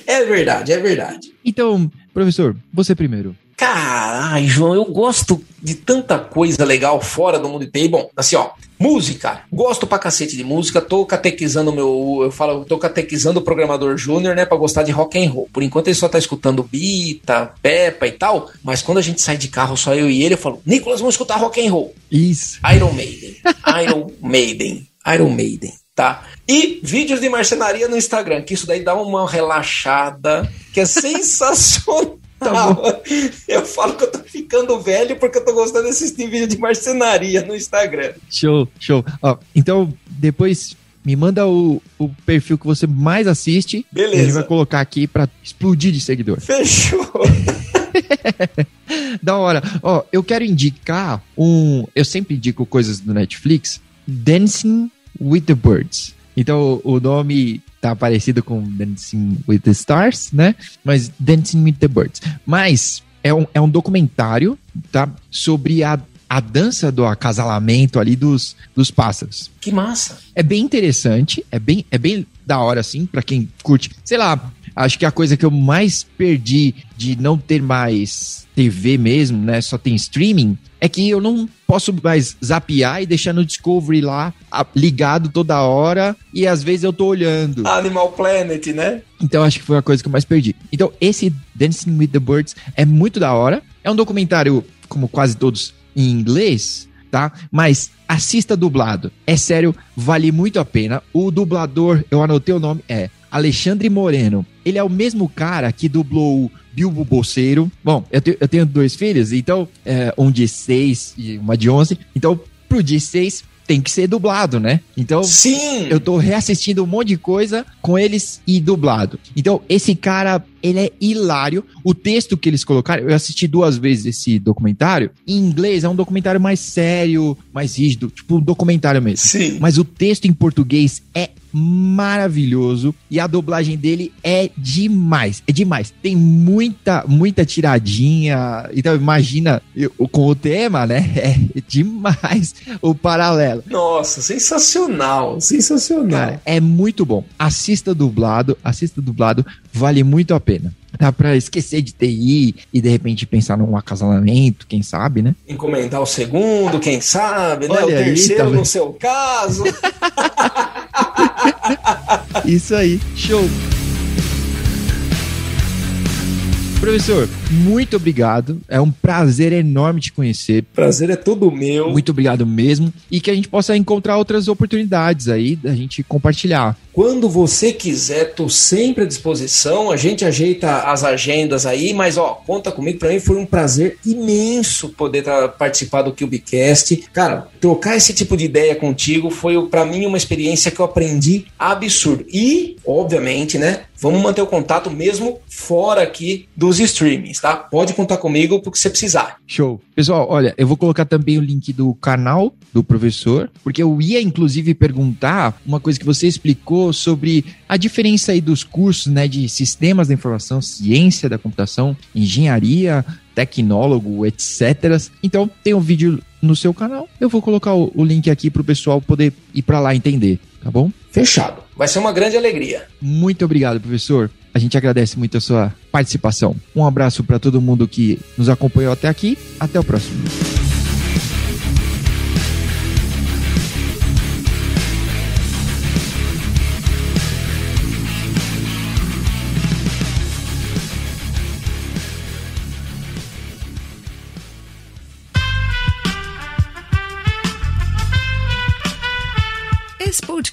é verdade, é verdade. Então, professor, você primeiro. Caralho, João, eu gosto de tanta coisa legal fora do mundo de TI. Bom, assim, ó, música. Gosto pra cacete de música. Tô catequizando meu. Eu falo, tô catequizando o programador júnior, né, pra gostar de rock and roll. Por enquanto ele só tá escutando Bita, Peppa e tal. Mas quando a gente sai de carro, só eu e ele, eu falo, Nicolas, vamos escutar rock and roll. Isso. Iron Maiden. Iron Maiden. Iron Maiden, tá? E vídeos de marcenaria no Instagram, que isso daí dá uma relaxada, que é sensacional. Tá eu falo que eu tô ficando velho porque eu tô gostando de assistir vídeo de marcenaria no Instagram. Show, show. Ó, então, depois me manda o, o perfil que você mais assiste. Beleza. a gente vai colocar aqui pra explodir de seguidor. Fechou. da hora. Ó, eu quero indicar um. Eu sempre indico coisas do Netflix. Dancing with the Birds. Então o nome tá parecido com Dancing with the Stars, né? Mas Dancing with the Birds. Mas é um, é um documentário, tá? Sobre a, a dança do acasalamento ali dos, dos pássaros. Que massa! É bem interessante, é bem, é bem da hora, assim, para quem curte. Sei lá, acho que a coisa que eu mais perdi de não ter mais TV mesmo, né? Só tem streaming, é que eu não posso mais zapear e deixar no Discovery lá ligado toda hora e às vezes eu tô olhando. Animal Planet, né? Então acho que foi a coisa que eu mais perdi. Então esse Dancing with the Birds é muito da hora. É um documentário, como quase todos, em inglês, tá? Mas assista dublado. É sério, vale muito a pena. O dublador, eu anotei o nome, é Alexandre Moreno. Ele é o mesmo cara que dublou Bilbo Bolseiro. Bom, eu, te, eu tenho dois filhos, então, é, um de seis e uma de onze. Então, pro de seis, tem que ser dublado, né? Então, Sim! eu tô reassistindo um monte de coisa com eles e dublado. Então, esse cara, ele é hilário. O texto que eles colocaram, eu assisti duas vezes esse documentário. Em inglês é um documentário mais sério, mais rígido, tipo um documentário mesmo. Sim. Mas o texto em português é maravilhoso e a dublagem dele é demais, é demais. Tem muita, muita tiradinha. Então imagina eu, com o tema, né? É demais o paralelo. Nossa, sensacional, sensacional. Cara, é muito bom. Assista dublado, assista dublado, vale muito a pena. Dá pra esquecer de TI e de repente pensar num acasalamento, quem sabe, né? Encomendar o segundo, quem sabe, né? Olha o aí, terceiro tá vendo? no seu caso. Isso aí, show. Professor, muito obrigado. É um prazer enorme te conhecer. Prazer é todo meu. Muito obrigado mesmo. E que a gente possa encontrar outras oportunidades aí da gente compartilhar. Quando você quiser, tô sempre à disposição. A gente ajeita as agendas aí, mas ó, conta comigo. Pra mim foi um prazer imenso poder tá- participar do Cubecast. Cara, trocar esse tipo de ideia contigo foi pra mim uma experiência que eu aprendi absurdo. E, obviamente, né, vamos manter o contato mesmo fora aqui dos streamings, tá? Pode contar comigo pro que você precisar. Show. Pessoal, olha, eu vou colocar também o link do canal do professor, porque eu ia inclusive perguntar uma coisa que você explicou sobre a diferença aí dos cursos, né, de sistemas da informação, ciência da computação, engenharia, tecnólogo, etc. Então, tem um vídeo no seu canal. Eu vou colocar o, o link aqui pro pessoal poder ir para lá entender, tá bom? Fechado. Vai ser uma grande alegria. Muito obrigado, professor. A gente agradece muito a sua participação. Um abraço para todo mundo que nos acompanhou até aqui. Até o próximo.